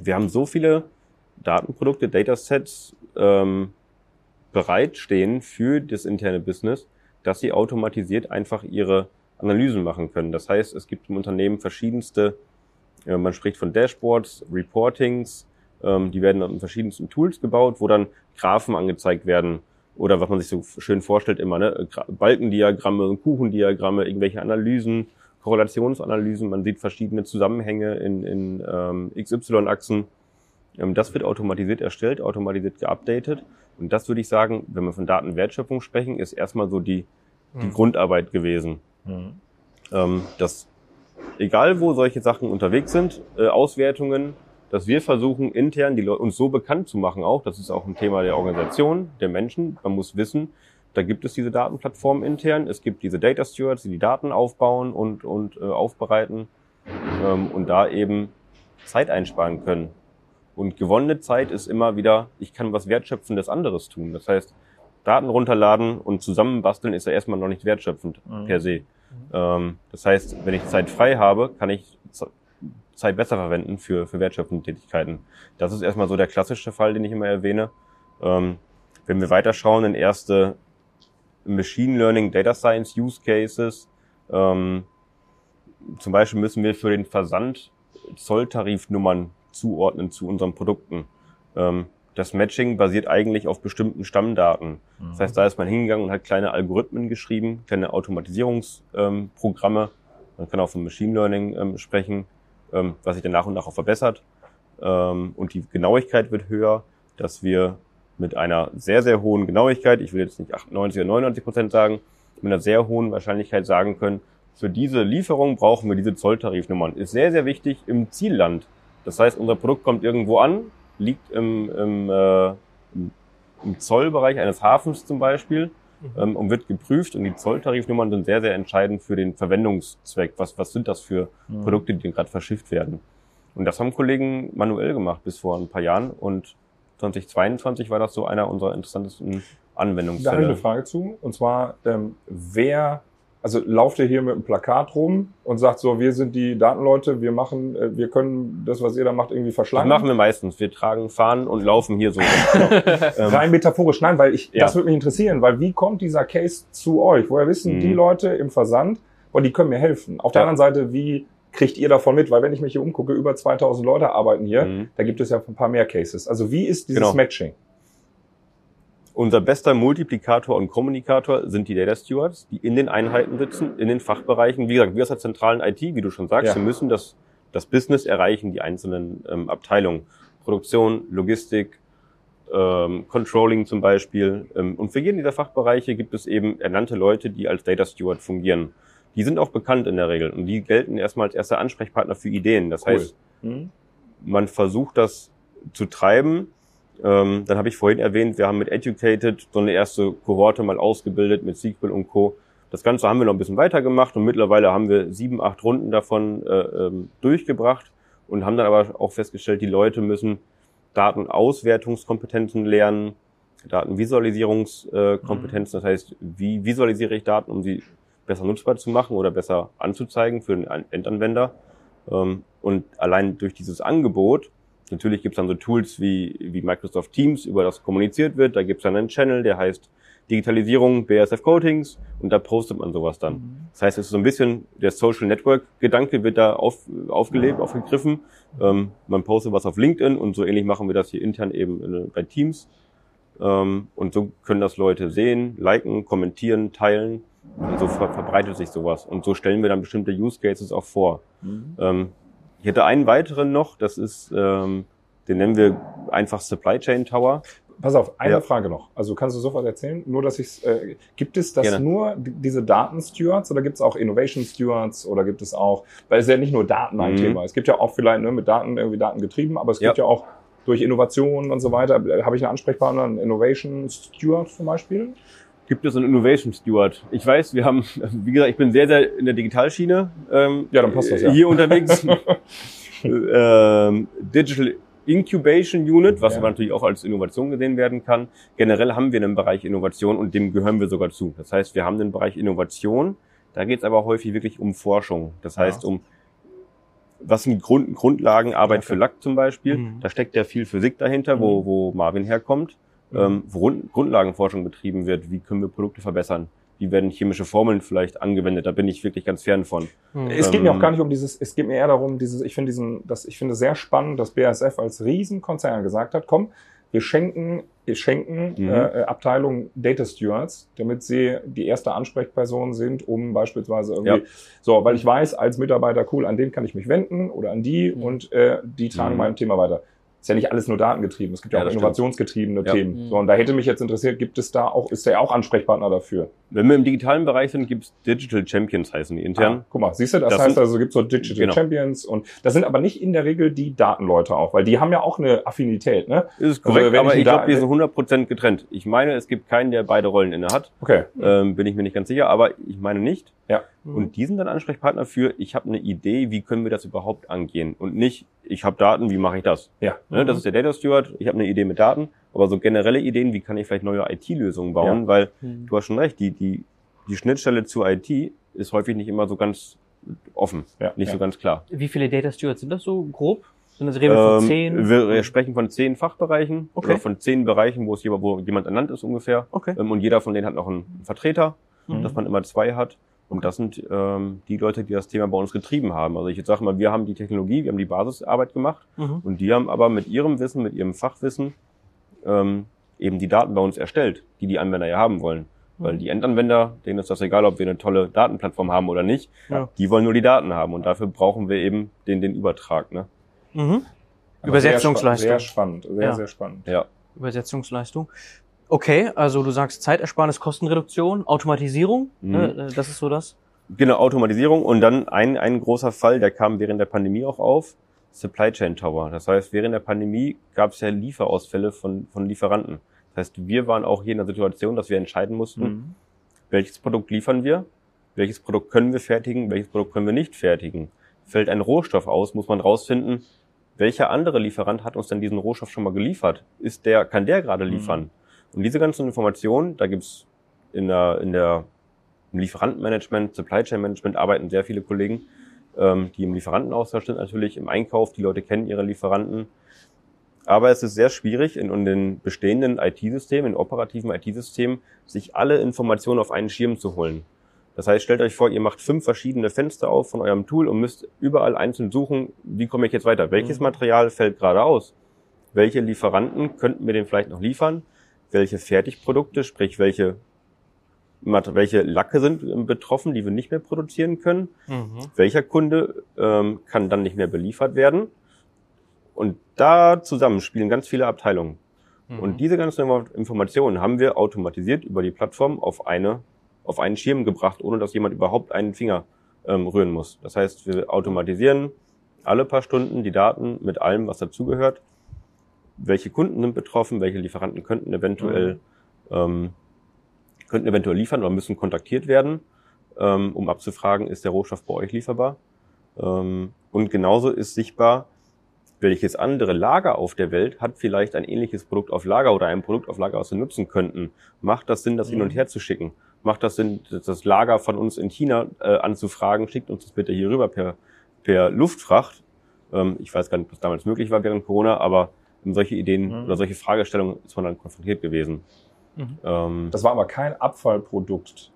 wir haben so viele Datenprodukte, Datasets ähm, bereitstehen für das interne Business, dass sie automatisiert einfach ihre Analysen machen können. Das heißt, es gibt im Unternehmen verschiedenste, äh, man spricht von Dashboards, Reportings, ähm, die werden in verschiedensten Tools gebaut, wo dann Graphen angezeigt werden oder was man sich so schön vorstellt immer, ne? Balkendiagramme, Kuchendiagramme, irgendwelche Analysen, Korrelationsanalysen, man sieht verschiedene Zusammenhänge in, in ähm, XY-Achsen. Ähm, das wird automatisiert erstellt, automatisiert geupdatet. Und das würde ich sagen, wenn wir von Datenwertschöpfung sprechen, ist erstmal so die, die mhm. Grundarbeit gewesen. Mhm. Ähm, dass egal wo solche Sachen unterwegs sind, äh, Auswertungen, dass wir versuchen, intern die Leute uns so bekannt zu machen auch, das ist auch ein Thema der Organisation, der Menschen. Man muss wissen, da gibt es diese Datenplattform intern. Es gibt diese Data Stewards, die die Daten aufbauen und, und äh, aufbereiten ähm, und da eben Zeit einsparen können. Und gewonnene Zeit ist immer wieder, ich kann was Wertschöpfendes anderes tun. Das heißt, Daten runterladen und zusammenbasteln ist ja erstmal noch nicht wertschöpfend mhm. per se. Mhm. Ähm, das heißt, wenn ich Zeit frei habe, kann ich Zeit besser verwenden für, für wertschöpfende Tätigkeiten. Das ist erstmal so der klassische Fall, den ich immer erwähne. Ähm, wenn wir weiterschauen in erste Machine Learning, Data Science Use Cases. Ähm, zum Beispiel müssen wir für den Versand Zolltarifnummern zuordnen zu unseren Produkten. Ähm, das Matching basiert eigentlich auf bestimmten Stammdaten. Mhm. Das heißt, da ist man hingegangen und hat kleine Algorithmen geschrieben, kleine Automatisierungsprogramme. Ähm, man kann auch von Machine Learning ähm, sprechen, ähm, was sich dann nach und nach auch verbessert. Ähm, und die Genauigkeit wird höher, dass wir mit einer sehr, sehr hohen Genauigkeit, ich will jetzt nicht 98 oder 99 Prozent sagen, mit einer sehr hohen Wahrscheinlichkeit sagen können, für diese Lieferung brauchen wir diese Zolltarifnummern. Ist sehr, sehr wichtig im Zielland. Das heißt, unser Produkt kommt irgendwo an, liegt im, im, äh, im Zollbereich eines Hafens zum Beispiel. Ähm, und wird geprüft und die Zolltarifnummern sind sehr, sehr entscheidend für den Verwendungszweck. Was, was sind das für mhm. Produkte, die gerade verschifft werden? Und das haben Kollegen manuell gemacht bis vor ein paar Jahren und 2022 war das so einer unserer interessantesten Anwendungsfälle. Da habe ich eine Frage zu. Und zwar, ähm, wer, also lauft ihr hier mit einem Plakat rum und sagt so, wir sind die Datenleute, wir machen, äh, wir können das, was ihr da macht, irgendwie verschlagen? Das machen wir meistens. Wir tragen Fahnen und laufen hier so. (laughs) ähm, Rein metaphorisch, nein, weil ich, ja. das würde mich interessieren, weil wie kommt dieser Case zu euch? Woher wissen mhm. die Leute im Versand, und die können mir helfen? Auf der anderen Seite, wie kriegt ihr davon mit? Weil wenn ich mich hier umgucke, über 2000 Leute arbeiten hier, mhm. da gibt es ja ein paar mehr Cases. Also wie ist dieses genau. Matching? Unser bester Multiplikator und Kommunikator sind die Data Stewards, die in den Einheiten sitzen, in den Fachbereichen. Wie gesagt, wir aus der zentralen IT, wie du schon sagst, ja. wir müssen das, das Business erreichen, die einzelnen ähm, Abteilungen. Produktion, Logistik, ähm, Controlling zum Beispiel. Ähm, und für jeden dieser Fachbereiche gibt es eben ernannte Leute, die als Data Steward fungieren die sind auch bekannt in der Regel und die gelten erstmal als erster Ansprechpartner für Ideen. Das cool. heißt, mhm. man versucht das zu treiben. Ähm, dann habe ich vorhin erwähnt, wir haben mit Educated so eine erste Kohorte mal ausgebildet mit SQL und Co. Das Ganze haben wir noch ein bisschen weitergemacht und mittlerweile haben wir sieben, acht Runden davon äh, ähm, durchgebracht und haben dann aber auch festgestellt, die Leute müssen Datenauswertungskompetenzen lernen, Datenvisualisierungskompetenzen. Mhm. Das heißt, wie visualisiere ich Daten, um sie besser nutzbar zu machen oder besser anzuzeigen für den Endanwender. Ähm, und allein durch dieses Angebot, natürlich gibt es dann so Tools wie, wie Microsoft Teams, über das kommuniziert wird. Da gibt es dann einen Channel, der heißt Digitalisierung BASF Coatings und da postet man sowas dann. Mhm. Das heißt, es ist so ein bisschen der Social Network Gedanke wird da auf, aufgelebt, aufgegriffen. Ähm, man postet was auf LinkedIn und so ähnlich machen wir das hier intern eben bei Teams. Ähm, und so können das Leute sehen, liken, kommentieren, teilen und so ver verbreitet sich sowas. Und so stellen wir dann bestimmte Use Cases auch vor. Mhm. Ähm, ich hätte einen weiteren noch, das ist, ähm, den nennen wir einfach Supply Chain Tower. Pass auf, eine Ja. Frage noch. Also kannst du sofort erzählen, nur dass ich äh, gibt es das Gerne. nur die- diese Daten-Stewards oder gibt es auch Innovation-Stewards oder gibt es auch, weil es ist ja nicht nur Daten ein Mhm. Thema. Es gibt ja auch vielleicht ne, mit Daten irgendwie Daten getrieben, aber es gibt ja, auch durch Innovationen und so weiter. Äh, Habe ich einen Ansprechpartner, einen Innovation-Steward zum Beispiel? Gibt es einen Innovation Steward? Ich weiß, wir haben, (laughs) wie gesagt, ich bin sehr, sehr in der Digitalschiene ähm, Ja, dann passt das, ja. hier unterwegs. (laughs) ähm, Digital Incubation Unit, was Ja. aber natürlich auch als Innovation gesehen werden kann. Generell haben wir einen Bereich Innovation und dem gehören wir sogar zu. Das heißt, wir haben den Bereich Innovation. Da geht es aber häufig wirklich um Forschung. Das heißt, Ja. um was sind Grund, Grundlagenarbeit Okay. für Lack zum Beispiel. Mhm. Da steckt ja viel Physik dahinter, wo, wo Marvin herkommt ähm, wo Grund, Grundlagenforschung betrieben wird. Wie können wir Produkte verbessern? Wie werden chemische Formeln vielleicht angewendet? Da bin ich wirklich ganz fern von. Mhm. Es geht mir Ähm, auch gar nicht um dieses, es geht mir eher darum, dieses, ich finde diesen, das, ich finde sehr spannend, dass BASF als Riesenkonzern gesagt hat, komm, wir schenken, wir schenken Mhm. äh, Abteilung Data Stewards, damit sie die erste Ansprechperson sind, um beispielsweise irgendwie, Ja. so, weil ich weiß, als Mitarbeiter, cool, an den kann ich mich wenden oder an die Mhm. und äh, die tragen Mhm. mein Thema weiter. Ist ja nicht alles nur datengetrieben, es gibt ja, Ja, auch innovationsgetriebene Ja. Themen. Mhm. So, und da hätte mich jetzt interessiert, gibt es da auch, ist der auch Ansprechpartner dafür? Wenn wir im digitalen Bereich sind, gibt's Digital Champions heißen die intern. Ah, guck mal, siehst du, das, Das heißt sind- also, es gibt so Digital Genau. Champions und das sind aber nicht in der Regel die Datenleute auch, weil die haben ja auch eine Affinität, ne? Ist Also, korrekt, wenn aber ich ich glaube, wir sind 100% getrennt. Ich meine, es gibt keinen, der beide Rollen inne hat. Okay. Ähm, bin ich mir nicht ganz sicher, aber ich meine nicht. Mhm. Und die sind dann Ansprechpartner für, ich habe eine Idee, wie können wir das überhaupt angehen? Und nicht, ich habe Daten, wie mache ich das? Ja. Ne, das ist der Data Steward, ich habe eine Idee mit Daten, aber so generelle Ideen, wie kann ich vielleicht neue IT-Lösungen bauen? Weil Mhm. du hast schon recht, die, die, die Schnittstelle zur IT ist häufig nicht immer so ganz offen, Ja, nicht ja. so ganz klar. Wie viele Data Stewards sind das so grob? Sind das reden wir von Ähm, zehn? Wir, wir sprechen von zehn Fachbereichen Okay. oder von zehn Bereichen, wo es jemand, wo jemand ernannt ist ungefähr. Okay. Ähm, und jeder von denen hat noch einen Vertreter, Mhm. dass man immer zwei hat. Und das sind ähm, die Leute, die das Thema bei uns getrieben haben. Also ich jetzt sage mal, wir haben die Technologie, wir haben die Basisarbeit gemacht Mhm. und die haben aber mit ihrem Wissen, mit ihrem Fachwissen ähm, eben die Daten bei uns erstellt, die die Anwender ja haben wollen. Weil Mhm. die Endanwender, denen ist das egal, ob wir eine tolle Datenplattform haben oder nicht. Ja. Die wollen nur die Daten haben und dafür brauchen wir eben den, den Übertrag. Ne? Mhm. Übersetzungsleistung. Sehr spannend, sehr, Ja. sehr spannend. Ja. Übersetzungsleistung. Okay, also du sagst Zeitersparnis, Kostenreduktion, Automatisierung, Mhm. ne, das ist so das. Genau, Automatisierung und dann ein, ein großer Fall, der kam während der Pandemie auch auf, Supply Chain Tower. Das heißt, während der Pandemie gab es ja Lieferausfälle von, von Lieferanten. Das heißt, wir waren auch hier in der Situation, dass wir entscheiden mussten, Mhm. welches Produkt liefern wir, welches Produkt können wir fertigen, welches Produkt können wir nicht fertigen. Fällt ein Rohstoff aus, muss man rausfinden, welcher andere Lieferant hat uns denn diesen Rohstoff schon mal geliefert? Ist der, kann der gerade liefern? Und diese ganzen Informationen, da gibt's in der, in der im Lieferantenmanagement, Supply Chain Management arbeiten sehr viele Kollegen, ähm, die im Lieferantenaustausch sind natürlich, im Einkauf, die Leute kennen ihre Lieferanten. Aber es ist sehr schwierig, in, in den bestehenden IT-Systemen, in operativen IT-Systemen, sich alle Informationen auf einen Schirm zu holen. Das heißt, stellt euch vor, ihr macht fünf verschiedene Fenster auf von eurem Tool und müsst überall einzeln suchen, wie komme ich jetzt weiter? Welches Mhm. Material fällt gerade aus? Welche Lieferanten könnten mir den vielleicht noch liefern? Welche Fertigprodukte, sprich welche, welche Lacke sind betroffen, die wir nicht mehr produzieren können? Mhm. welcher Kunde ähm, kann dann nicht mehr beliefert werden. Und da zusammen spielen ganz viele Abteilungen. Mhm. Und diese ganzen Infor- Informationen haben wir automatisiert über die Plattform auf eine auf einen Schirm gebracht, ohne dass jemand überhaupt einen Finger ähm, rühren muss. Das heißt, wir automatisieren alle paar Stunden die Daten mit allem, was dazugehört. Welche Kunden sind betroffen, welche Lieferanten könnten eventuell ähm, könnten eventuell liefern oder müssen kontaktiert werden, ähm, um abzufragen, ist der Rohstoff bei euch lieferbar? Ähm, und genauso ist sichtbar, welches andere Lager auf der Welt hat vielleicht ein ähnliches Produkt auf Lager oder ein Produkt auf Lager, was wir nutzen könnten. Macht das Sinn, das hin und her zu schicken? Macht das Sinn, das Lager von uns in China äh, anzufragen? Schickt uns das bitte hier rüber per, per Luftfracht. Ähm, ich weiß gar nicht, was damals möglich war während Corona, aber in solche Ideen Mhm. oder solche Fragestellungen ist man dann konfrontiert gewesen. Mhm. Ähm, Das war aber kein Abfallprodukt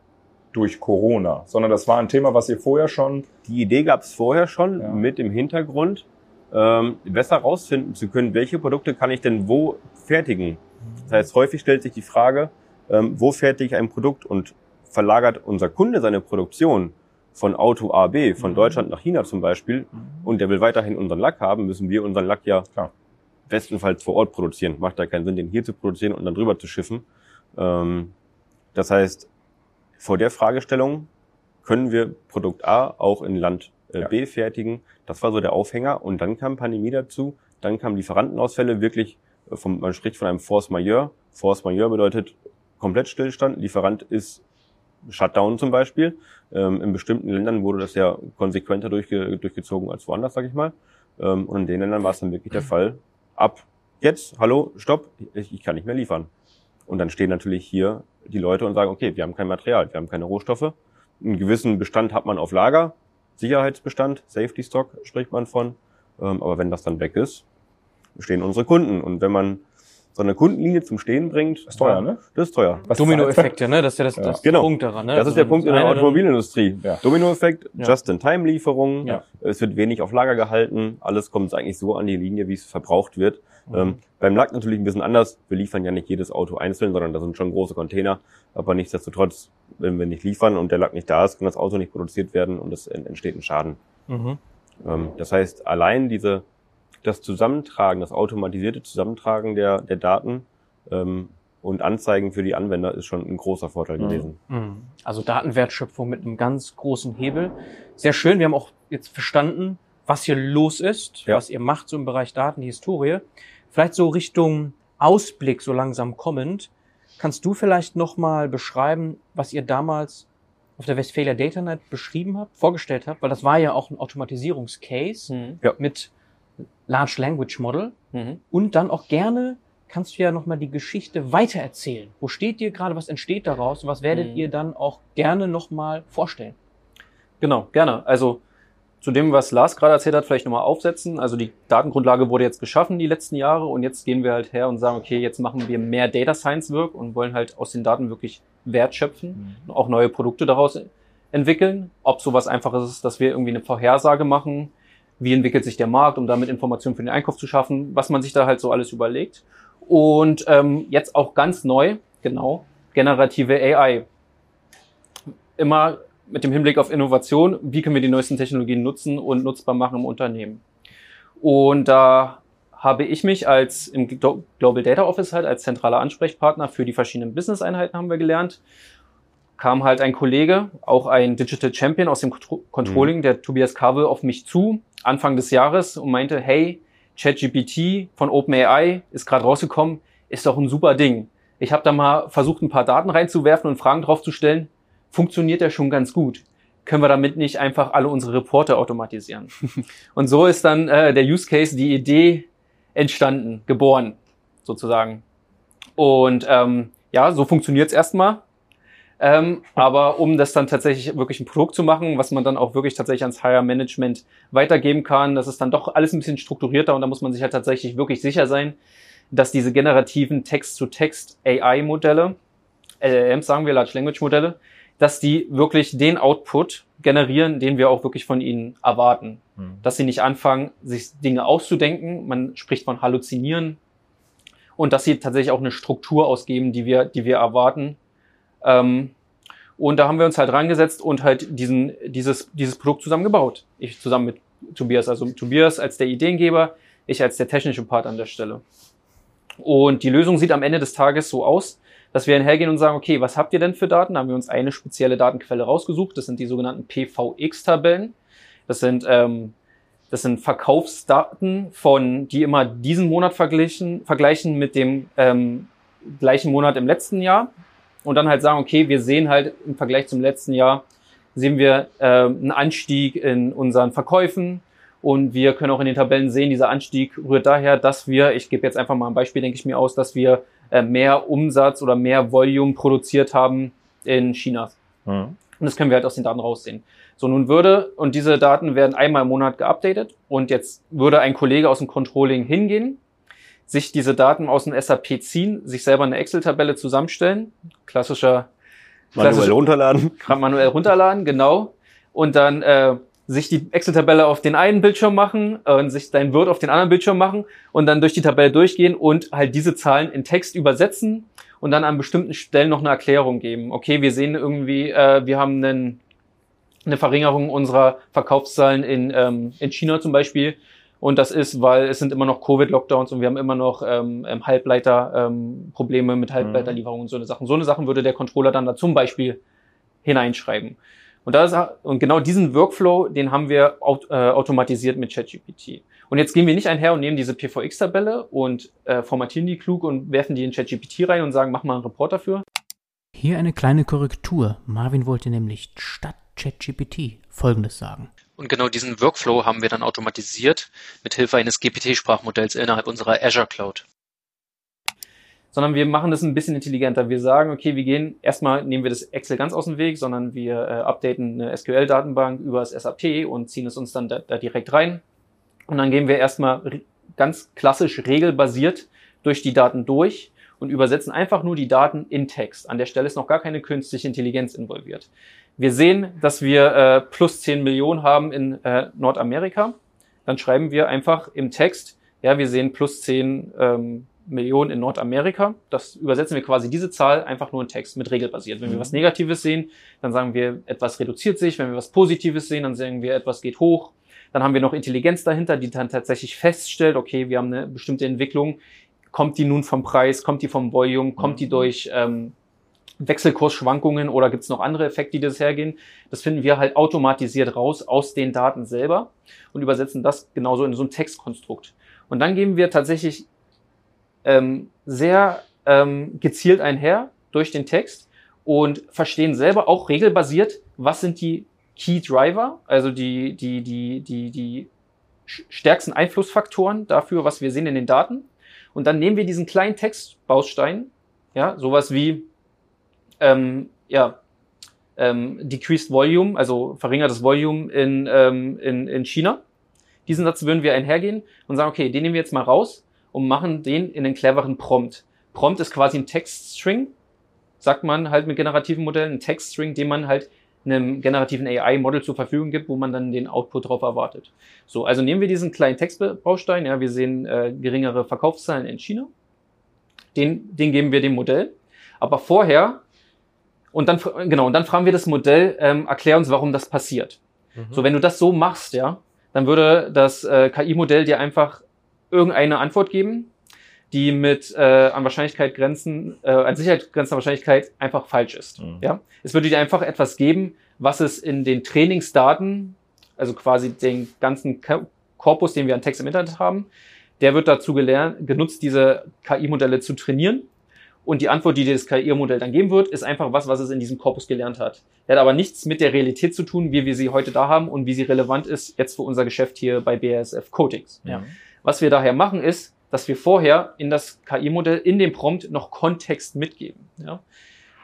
durch Corona, sondern das war ein Thema, was ihr vorher schon Die Idee gab es vorher schon Ja. mit dem Hintergrund, ähm, besser rausfinden zu können, welche Produkte kann ich denn wo fertigen. Das heißt, häufig stellt sich die Frage, ähm, wo fertige ich ein Produkt und verlagert unser Kunde seine Produktion von Auto A, B, von Mhm. Deutschland nach China zum Beispiel, und der will weiterhin unseren Lack haben, müssen wir unseren Lack ja Klar. Bestenfalls vor Ort produzieren. Macht da keinen Sinn, den hier zu produzieren und dann drüber zu schiffen. Ähm, das heißt, vor der Fragestellung können wir Produkt A auch in Land äh, ja. B fertigen. Das war so der Aufhänger. Und dann kam Pandemie dazu. Dann kamen Lieferantenausfälle, wirklich, äh, vom, man spricht von einem Force Majeure. Force Majeure bedeutet komplett Stillstand. Lieferant ist Shutdown zum Beispiel. Ähm, in bestimmten Ländern wurde das ja konsequenter durchge durchgezogen als woanders, sag ich mal. Ähm, und in den Ländern war es dann wirklich der (clears throat) Fall. Ab jetzt, hallo, stopp, ich, ich kann nicht mehr liefern. Und dann stehen natürlich hier die Leute und sagen, okay, wir haben kein Material, wir haben keine Rohstoffe. Einen gewissen Bestand hat man auf Lager, Sicherheitsbestand, Safety Stock spricht man von. Ähm, aber wenn das dann weg ist, stehen unsere Kunden. Und wenn man so eine Kundenlinie zum Stehen bringt. Das ist teuer, ne? Das ist teuer. Dominoeffekte, ne? Das ist ja das, das genau. Punkt daran. Ne? Das ist der Punkt in der Automobilindustrie. Ja. Dominoeffekt, Ja. Just-in-Time-Lieferungen. Ja. Es wird wenig auf Lager gehalten. Alles kommt eigentlich so an die Linie, wie es verbraucht wird. Mhm. Ähm, beim Lack natürlich ein bisschen anders. Wir liefern ja nicht jedes Auto einzeln, sondern da sind schon große Container. Aber nichtsdestotrotz, wenn wir nicht liefern und der Lack nicht da ist, kann das Auto nicht produziert werden und es en- entsteht ein Schaden. Mhm. Ähm, das heißt, allein diese, das Zusammentragen, das automatisierte Zusammentragen der, der Daten ähm, und Anzeigen für die Anwender ist schon ein großer Vorteil Mhm. gewesen. Mhm. Also Datenwertschöpfung mit einem ganz großen Hebel. Sehr schön. Wir haben auch jetzt verstanden, was hier los ist, Ja. was ihr macht so im Bereich Daten, die Historie. Vielleicht so Richtung Ausblick so langsam kommend. Kannst du vielleicht nochmal beschreiben, was ihr damals auf der Westphalia Data Night beschrieben habt, vorgestellt habt? Weil das war ja auch ein Automatisierungscase Mhm. Ja. mit Large Language Model. Mhm. Und dann auch gerne kannst du ja nochmal die Geschichte weitererzählen. Wo steht ihr gerade, was entsteht daraus und was werdet Mhm. ihr dann auch gerne nochmal vorstellen? Genau, gerne. Also zu dem, was Lars gerade erzählt hat, vielleicht nochmal aufsetzen. Also die Datengrundlage wurde jetzt geschaffen die letzten Jahre und jetzt gehen wir halt her und sagen, okay, jetzt machen wir mehr Data Science Work und wollen halt aus den Daten wirklich Wert schöpfen, und auch neue Produkte daraus entwickeln. Ob sowas einfaches ist, dass wir irgendwie eine Vorhersage machen, wie entwickelt sich der Markt, um damit Informationen für den Einkauf zu schaffen, was man sich da halt so alles überlegt. Und ähm, jetzt auch ganz neu, genau, generative AI. Immer mit dem Hinblick auf Innovation, wie können wir die neuesten Technologien nutzen und nutzbar machen im Unternehmen. Und da habe ich mich als im Glo- Global Data Office halt als zentraler Ansprechpartner für die verschiedenen Business-Einheiten haben wir gelernt. Kam halt ein Kollege, auch ein Digital Champion aus dem Contro- Controlling, der Tobias Kabel, auf mich zu, Anfang des Jahres und meinte, hey, ChatGPT von OpenAI ist gerade rausgekommen, ist doch ein super Ding. Ich habe da mal versucht, ein paar Daten reinzuwerfen und Fragen drauf zu stellen. Funktioniert ja schon ganz gut. Können wir damit nicht einfach alle unsere Reporte automatisieren? (laughs) und so ist dann äh, der Use Case, die Idee entstanden, geboren, sozusagen. Und ähm, ja, so funktioniert's erstmal. Ähm, aber um das dann tatsächlich wirklich ein Produkt zu machen, was man dann auch wirklich tatsächlich ans Higher Management weitergeben kann, das ist dann doch alles ein bisschen strukturierter und da muss man sich halt tatsächlich wirklich sicher sein, dass diese generativen Text-to-Text-AI-Modelle, LLMs sagen wir, Large Language Modelle, dass die wirklich den Output generieren, den wir auch wirklich von ihnen erwarten. Mhm. Dass sie nicht anfangen, sich Dinge auszudenken, man spricht von Halluzinieren und dass sie tatsächlich auch eine Struktur ausgeben, die wir, die wir erwarten. Ähm, und da haben wir uns halt rangesetzt und halt diesen, dieses, dieses Produkt zusammengebaut. Ich zusammen mit Tobias, also Tobias als der Ideengeber, ich als der technische Part an der Stelle. Und die Lösung sieht am Ende des Tages so aus, dass wir hergehen und sagen, okay, was habt ihr denn für Daten? Da haben wir uns eine spezielle Datenquelle rausgesucht. Das sind die sogenannten PVX-Tabellen. Das sind, ähm, das sind Verkaufsdaten von, die immer diesen Monat vergleichen, vergleichen mit dem ähm, gleichen Monat im letzten Jahr. Und dann halt sagen, okay, wir sehen halt im Vergleich zum letzten Jahr, sehen wir äh, einen Anstieg in unseren Verkäufen. Und wir können auch in den Tabellen sehen, dieser Anstieg rührt daher, dass wir, ich gebe jetzt einfach mal ein Beispiel, denke ich mir aus, dass wir äh, mehr Umsatz oder mehr Volume produziert haben in China. Mhm. Und das können wir halt aus den Daten raussehen. So, nun würde, und diese Daten werden einmal im Monat geupdatet. Und jetzt würde ein Kollege aus dem Controlling hingehen, sich diese Daten aus dem SAP ziehen, sich selber eine Excel-Tabelle zusammenstellen. Klassischer, Manuell klassischer runterladen. (laughs) manuell runterladen, genau. Und dann äh, sich die Excel-Tabelle auf den einen Bildschirm machen äh, und sich dein Word auf den anderen Bildschirm machen und dann durch die Tabelle durchgehen und halt diese Zahlen in Text übersetzen und dann an bestimmten Stellen noch eine Erklärung geben. Okay, wir sehen irgendwie, äh, wir haben einen, eine Verringerung unserer Verkaufszahlen in, ähm, in China zum Beispiel. Und das ist, weil es sind immer noch Covid-Lockdowns und wir haben immer noch ähm, ähm Halbleiter-Probleme ähm, mit Halbleiterlieferungen und so eine Sachen. So eine Sachen würde der Controller dann da zum Beispiel hineinschreiben. Und, da ist, und genau diesen Workflow, den haben wir aut äh, automatisiert mit ChatGPT. Und jetzt gehen wir nicht einher und nehmen diese PVX-Tabelle und äh, formatieren die klug und werfen die in ChatGPT rein und sagen, mach mal einen Report dafür. Hier eine kleine Korrektur. Marvin wollte nämlich statt ChatGPT Folgendes sagen. Und genau diesen Workflow haben wir dann automatisiert mit Hilfe eines GPT-Sprachmodells innerhalb unserer Azure Cloud. Sondern wir machen das ein bisschen intelligenter. Wir sagen, okay, wir gehen, erstmal nehmen wir das Excel ganz aus dem Weg, sondern wir äh, updaten eine SQL-Datenbank über das SAP und ziehen es uns dann da, da direkt rein. Und dann gehen wir erstmal ganz klassisch regelbasiert durch die Daten durch und übersetzen einfach nur die Daten in Text. An der Stelle ist noch gar keine künstliche Intelligenz involviert. Wir sehen, dass wir äh, plus 10 Millionen haben in äh, Nordamerika. Dann schreiben wir einfach im Text, ja, wir sehen plus 10 ähm, Millionen in Nordamerika. Das übersetzen wir quasi diese Zahl einfach nur in Text mit regelbasiert. Wenn wir mhm. was Negatives sehen, dann sagen wir, etwas reduziert sich. Wenn wir was Positives sehen, dann sagen wir, etwas geht hoch. Dann haben wir noch Intelligenz dahinter, die dann tatsächlich feststellt, okay, wir haben eine bestimmte Entwicklung. Kommt die nun vom Preis, kommt die vom Volume, kommt die mhm. durch ähm, Wechselkursschwankungen oder gibt es noch andere Effekte, die das hergehen? Das finden wir halt automatisiert raus aus den Daten selber und übersetzen das genauso in so ein Textkonstrukt. Und dann geben wir tatsächlich ähm, sehr ähm, gezielt einher durch den Text und verstehen selber auch regelbasiert, was sind die Key Driver, also die, die, die, die, die stärksten Einflussfaktoren dafür, was wir sehen in den Daten. Und dann nehmen wir diesen kleinen Textbaustein, ja, sowas wie ähm, ja, ähm, decreased volume, also verringertes Volume in, ähm, in, in China. Diesen Satz würden wir einhergehen und sagen, okay, den nehmen wir jetzt mal raus und machen den in einen cleveren Prompt. Prompt ist quasi ein Textstring, sagt man halt mit generativen Modellen, ein Textstring, den man halt einem generativen AI-Model zur Verfügung gibt, wo man dann den Output drauf erwartet. So, also nehmen wir diesen kleinen Textbaustein, ja, wir sehen äh, geringere Verkaufszahlen in China, den, den geben wir dem Modell, aber vorher und dann, genau, und dann fragen wir das Modell, ähm, erklär uns, warum das passiert. Mhm. So, wenn du das so machst, ja, dann würde das äh, KI-Modell dir einfach irgendeine Antwort geben, die mit äh, an Wahrscheinlichkeit grenzen, äh, an Sicherheit grenzender Wahrscheinlichkeit einfach falsch ist. Mhm. Ja, es würde dir einfach etwas geben, was es in den Trainingsdaten, also quasi den ganzen Korpus, den wir an Text im Internet haben, der wird dazu gelernt, genutzt, diese KI-Modelle zu trainieren und die Antwort, die das KI-Modell dann geben wird, ist einfach was, was es in diesem Korpus gelernt hat. Der hat aber nichts mit der Realität zu tun, wie wir sie heute da haben und wie sie relevant ist jetzt für unser Geschäft hier bei BASF Coatings. Ja. Was wir daher machen ist, dass wir vorher in das KI-Modell, in dem Prompt noch Kontext mitgeben. Ja?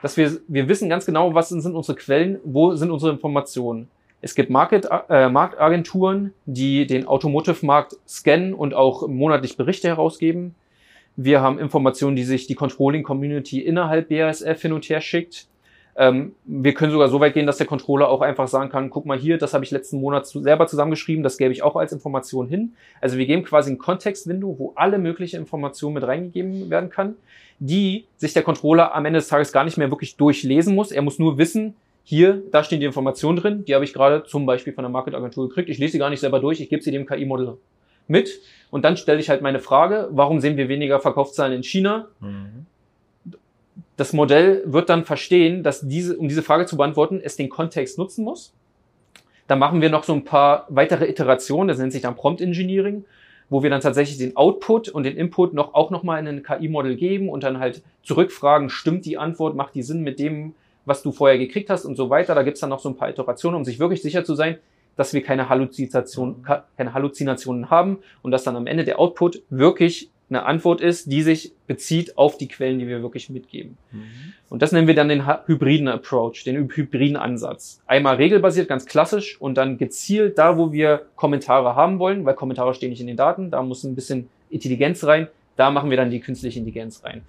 Dass wir, wir wissen ganz genau, was sind unsere Quellen, wo sind unsere Informationen. Es gibt Market, äh, Marktagenturen, die den Automotive-Markt scannen und auch monatlich Berichte herausgeben. Wir haben Informationen, die sich die Controlling Community innerhalb BASF hin und her schickt. Ähm, wir können sogar so weit gehen, dass der Controller auch einfach sagen kann, guck mal hier, das habe ich letzten Monat zu, selber zusammengeschrieben, das gebe ich auch als Information hin. Also wir geben quasi ein Kontextwindow, wo alle möglichen Informationen mit reingegeben werden kann, die sich der Controller am Ende des Tages gar nicht mehr wirklich durchlesen muss. Er muss nur wissen, hier, da stehen die Informationen drin, die habe ich gerade zum Beispiel von der Marketagentur gekriegt. Ich lese sie gar nicht selber durch, ich gebe sie dem KI-Modell mit. Und dann stelle ich halt meine Frage, warum sehen wir weniger Verkaufszahlen in China? Mhm. Das Modell wird dann verstehen, dass diese, um diese Frage zu beantworten, es den Kontext nutzen muss. Dann machen wir noch so ein paar weitere Iterationen, das nennt sich dann Prompt Engineering, wo wir dann tatsächlich den Output und den Input noch auch nochmal in ein KI-Modell geben und dann halt zurückfragen, stimmt die Antwort, macht die Sinn mit dem, was du vorher gekriegt hast und so weiter. Da gibt's dann noch so ein paar Iterationen, um sich wirklich sicher zu sein, dass wir keine, Halluzination, keine Halluzinationen haben und dass dann am Ende der Output wirklich eine Antwort ist, die sich bezieht auf die Quellen, die wir wirklich mitgeben. Mhm. Und das nennen wir dann den hybriden Approach, den hybriden Ansatz. Einmal regelbasiert, ganz klassisch und dann gezielt da, wo wir Kommentare haben wollen, weil Kommentare stehen nicht in den Daten, da muss ein bisschen Intelligenz rein, da machen wir dann die künstliche Intelligenz rein.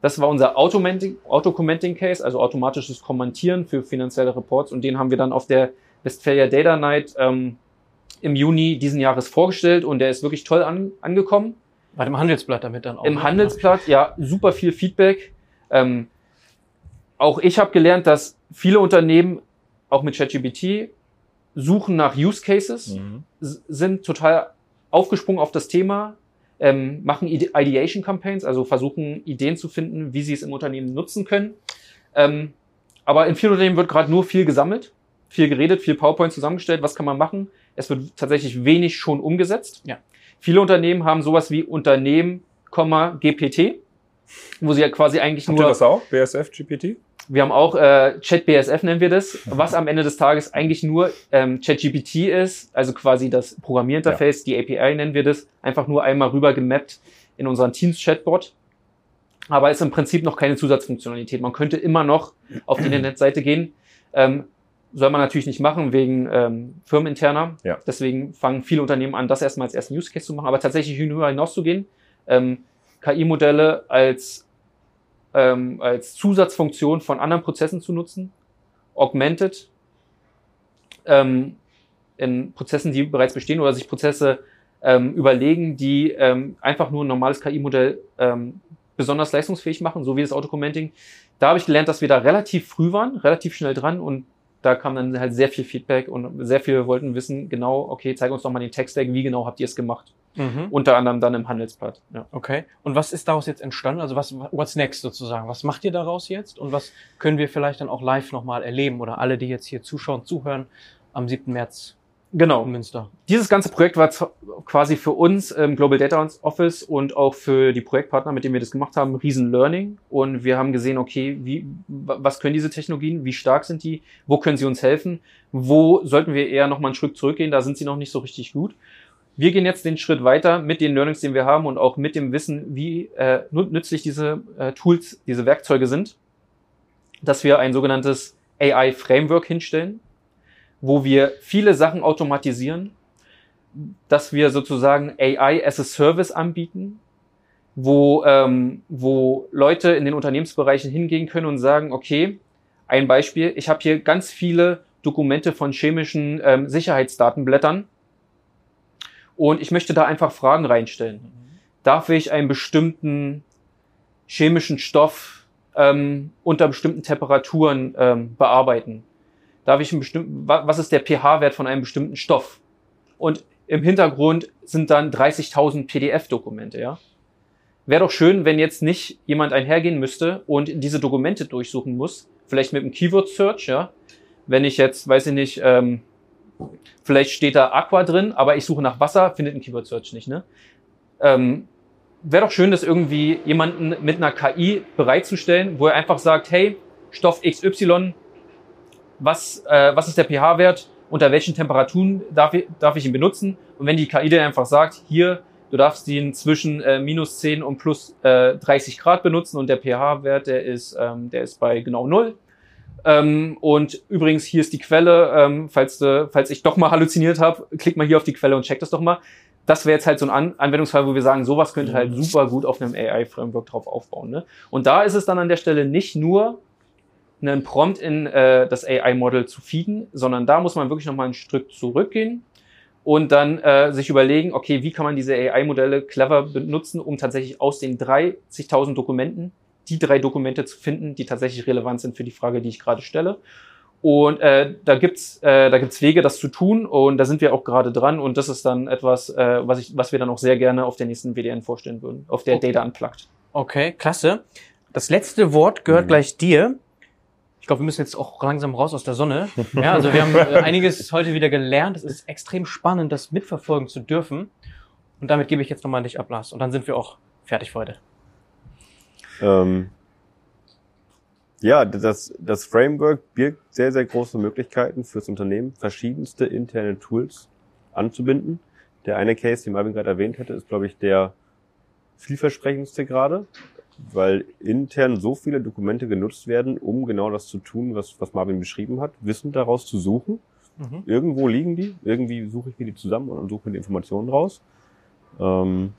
Das war unser Auto-Commenting Case, also automatisches Kommentieren für finanzielle Reports und den haben wir dann auf der Westphalia Data Night ähm, im Juni diesen Jahres vorgestellt und der ist wirklich toll an, angekommen. Bei dem Handelsblatt damit dann auch. Im ne? Handelsblatt, ja, super viel Feedback. Ähm, auch ich habe gelernt, dass viele Unternehmen, auch mit ChatGPT, suchen nach Use Cases, mhm. sind total aufgesprungen auf das Thema, ähm, machen Ideation Campaigns, also versuchen Ideen zu finden, wie sie es im Unternehmen nutzen können. Ähm, aber in vielen Unternehmen wird gerade nur viel gesammelt, viel geredet, viel PowerPoint zusammengestellt, was kann man machen. Es wird tatsächlich wenig schon umgesetzt. Ja. Viele Unternehmen haben sowas wie Unternehmen, GPT, wo sie ja quasi eigentlich Habt nur ihr das auch? BSF, GPT? wir haben auch äh, ChatBSF nennen wir das, was am Ende des Tages eigentlich nur ähm, ChatGPT ist, also quasi das Programmierinterface, die API nennen wir das, einfach nur einmal rüber gemappt in unseren Teams-Chatbot. Aber ist im Prinzip noch keine Zusatzfunktionalität. Man könnte immer noch auf die (clears throat) Internetseite gehen. Ähm, soll man natürlich nicht machen wegen ähm, firmeninterner. Ja. Deswegen fangen viele Unternehmen an, das erstmal als ersten Use Case zu machen. Aber tatsächlich hinüber hinaus zu gehen, ähm, KI-Modelle als ähm, als Zusatzfunktion von anderen Prozessen zu nutzen, augmented ähm, in Prozessen, die bereits bestehen oder sich Prozesse ähm, überlegen, die ähm, einfach nur ein normales KI-Modell ähm, besonders leistungsfähig machen, so wie das Autocommenting. Da habe ich gelernt, dass wir da relativ früh waren, relativ schnell dran und da kam dann halt sehr viel Feedback und sehr viele wollten wissen, genau, okay, zeig uns doch mal den Tech-Stack, wie genau habt ihr es gemacht? Mhm. Unter anderem dann im Handelsblatt. Ja. Okay. Und was ist daraus jetzt entstanden? Also was, what's next sozusagen? Was macht ihr daraus jetzt? Und was können wir vielleicht dann auch live nochmal erleben oder alle, die jetzt hier zuschauen, zuhören am 7. März Genau. in Münster? Dieses ganze Projekt war quasi für uns ähm, Global Data Office und auch für die Projektpartner, mit denen wir das gemacht haben, riesen Learning. Und wir haben gesehen, okay, wie, wa- was können diese Technologien? Wie stark sind die? Wo können sie uns helfen? Wo sollten wir eher noch mal einen Schritt zurückgehen? Da sind sie noch nicht so richtig gut. Wir gehen jetzt den Schritt weiter mit den Learnings, den wir haben und auch mit dem Wissen, wie äh, nü- nützlich diese äh, Tools, diese Werkzeuge sind, dass wir ein sogenanntes AI-Framework hinstellen, wo wir viele Sachen automatisieren, dass wir sozusagen AI as a Service anbieten, wo, ähm, wo Leute in den Unternehmensbereichen hingehen können und sagen, okay, ein Beispiel, ich habe hier ganz viele Dokumente von chemischen ähm, Sicherheitsdatenblättern und ich möchte da einfach Fragen reinstellen. Darf ich einen bestimmten chemischen Stoff ähm, unter bestimmten Temperaturen ähm, bearbeiten? Darf ich einen bestimmten, wa- was ist der pH-Wert von einem bestimmten Stoff? Und im Hintergrund sind dann 30.000 PDF-Dokumente, ja. Wäre doch schön, wenn jetzt nicht jemand einhergehen müsste und diese Dokumente durchsuchen muss, vielleicht mit einem Keyword-Search, ja. Wenn ich jetzt, weiß ich nicht, ähm, vielleicht steht da Aqua drin, aber ich suche nach Wasser, findet ein Keyword-Search nicht, ne? Ähm, Wäre doch schön, das irgendwie jemanden mit einer KI bereitzustellen, wo er einfach sagt, hey, Stoff XY, was, äh, was ist der pH-Wert, unter welchen Temperaturen darf ich, darf ich ihn benutzen. Und wenn die KI dann einfach sagt, hier, du darfst ihn zwischen äh, minus 10 und plus äh, 30 Grad benutzen und der pH-Wert, der ist, ähm, der ist bei genau null. Ähm, und übrigens, hier ist die Quelle, ähm, falls, du, falls ich doch mal halluziniert habe, klick mal hier auf die Quelle und check das doch mal. Das wäre jetzt halt so ein An Anwendungsfall, wo wir sagen, sowas könnte halt super gut auf einem AI-Framework drauf aufbauen. Ne? Und da ist es dann an der Stelle nicht nur einen Prompt in äh, das AI-Model zu feeden, sondern da muss man wirklich nochmal ein Stück zurückgehen und dann äh, sich überlegen, okay, wie kann man diese AI-Modelle clever benutzen, um tatsächlich aus den 30.000 Dokumenten die drei Dokumente zu finden, die tatsächlich relevant sind für die Frage, die ich gerade stelle. Und äh, da gibt's äh, da gibt's Wege, das zu tun und da sind wir auch gerade dran und das ist dann etwas, äh, was ich was wir dann auch sehr gerne auf der nächsten WDN vorstellen würden, auf der Okay. Data Unplugged. Okay, klasse. Das letzte Wort gehört Mhm. gleich dir. Ich glaube, wir müssen jetzt auch langsam raus aus der Sonne. Ja, also wir haben äh, (laughs) einiges heute wieder gelernt. Es ist extrem spannend, das mitverfolgen zu dürfen. Und damit gebe ich jetzt nochmal an dich ab, Lars. Und dann sind wir auch fertig für heute. Ähm, ja, das, das Framework birgt sehr, sehr große Möglichkeiten fürs Unternehmen, verschiedenste interne Tools anzubinden. Der eine Case, den Marvin gerade erwähnt hätte, ist, glaube ich, der vielversprechendste gerade, weil intern so viele Dokumente genutzt werden, um genau das zu tun, was, was Marvin beschrieben hat, Wissen daraus zu suchen. Mhm. Irgendwo liegen die, irgendwie suche ich mir die zusammen und suche mir die Informationen raus. Ähm,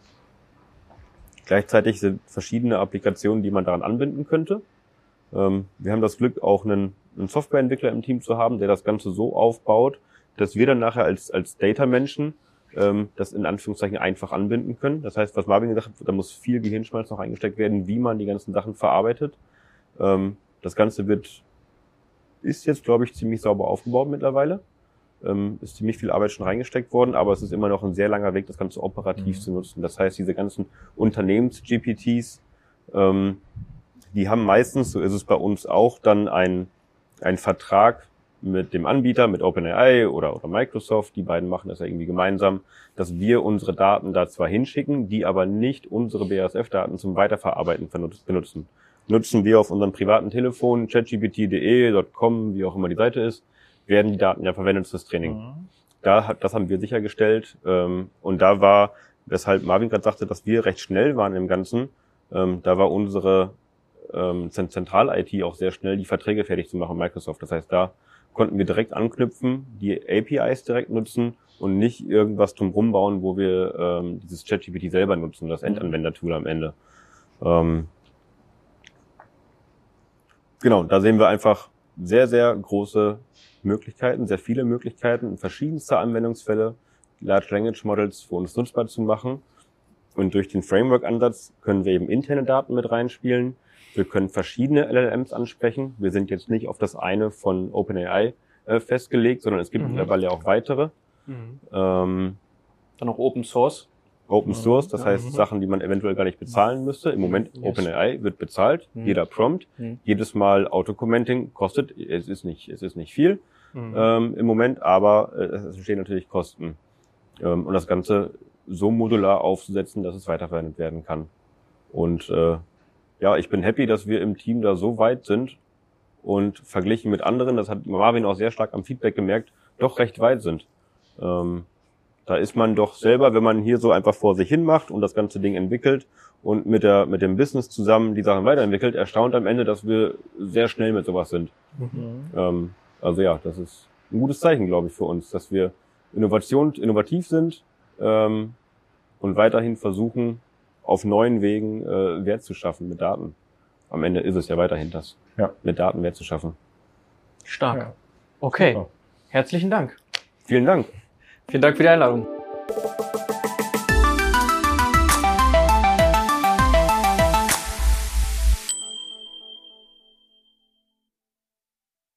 gleichzeitig sind verschiedene Applikationen, die man daran anbinden könnte. Ähm, wir haben das Glück, auch einen, einen Softwareentwickler im Team zu haben, der das Ganze so aufbaut, dass wir dann nachher als, als Data-Menschen ähm, das in Anführungszeichen einfach anbinden können. Das heißt, was Marvin gesagt hat, da muss viel Gehirnschmalz noch eingesteckt werden, wie man die ganzen Sachen verarbeitet. Ähm, das Ganze wird, ist jetzt, glaube ich, ziemlich sauber aufgebaut mittlerweile. ähm, ist ziemlich viel Arbeit schon reingesteckt worden, aber es ist immer noch ein sehr langer Weg, das Ganze operativ mhm. zu nutzen. Das heißt, diese ganzen Unternehmens-GPTs, ähm, die haben meistens, so ist es bei uns auch, dann ein, ein Vertrag mit dem Anbieter, mit OpenAI oder, oder Microsoft, die beiden machen das ja irgendwie gemeinsam, dass wir unsere Daten da zwar hinschicken, die aber nicht unsere BASF-Daten zum Weiterverarbeiten benutzen. Nutzen wir auf unserem privaten Telefon, chatgpt.de, .com, wie auch immer die Seite ist, werden die Daten ja verwendet fürs Training. Mhm. Da das haben wir sichergestellt. Ähm, und da war, weshalb Marvin gerade sagte, dass wir recht schnell waren im Ganzen, ähm, da war unsere ähm, Zentral-IT auch sehr schnell, die Verträge fertig zu machen, Microsoft. Das heißt, da konnten wir direkt anknüpfen, die APIs direkt nutzen und nicht irgendwas drumherum bauen, wo wir ähm, dieses ChatGPT selber nutzen, das. Endanwender-Tool am Ende. Ähm, genau, da sehen wir einfach sehr, sehr große Möglichkeiten, sehr viele Möglichkeiten, verschiedenste Anwendungsfälle, Large Language Models für uns nutzbar zu machen. Und durch den Framework-Ansatz können wir eben interne Daten mit reinspielen. Wir können verschiedene LLMs ansprechen. Wir sind jetzt nicht auf das eine von OpenAI äh, festgelegt, sondern es gibt mhm. mittlerweile auch weitere. Mhm. Ähm, Dann auch Open Source. Open Source, das heißt mhm. Sachen, die man eventuell gar nicht bezahlen müsste. Im Moment yes. OpenAI wird bezahlt, mhm. jeder Prompt, mhm. jedes Mal Autocommenting kostet, es ist nicht, es ist nicht viel mhm. ähm, im Moment, aber äh, es entstehen natürlich Kosten. Ähm, und das Ganze so modular aufzusetzen, dass es weiterverwendet werden kann. Und äh, ja, ich bin happy, dass wir im Team da so weit sind und verglichen mit anderen, das hat Marvin auch sehr stark am Feedback gemerkt, doch recht weit sind. Ähm, da ist man doch selber, wenn man hier so einfach vor sich hin macht und das ganze Ding entwickelt und mit der mit dem Business zusammen die Sachen weiterentwickelt, erstaunt am Ende, dass wir sehr schnell mit sowas sind. Mhm. Ähm, also ja, das ist ein gutes Zeichen, glaube ich, für uns, dass wir Innovation, innovativ sind ähm, und weiterhin versuchen, auf neuen Wegen äh, Wert zu schaffen mit Daten. Am Ende ist es ja weiterhin das, ja. mit Daten Wert zu schaffen. Stark. Ja. Okay. Super. Herzlichen Dank. Vielen Dank. Vielen Dank für die Einladung.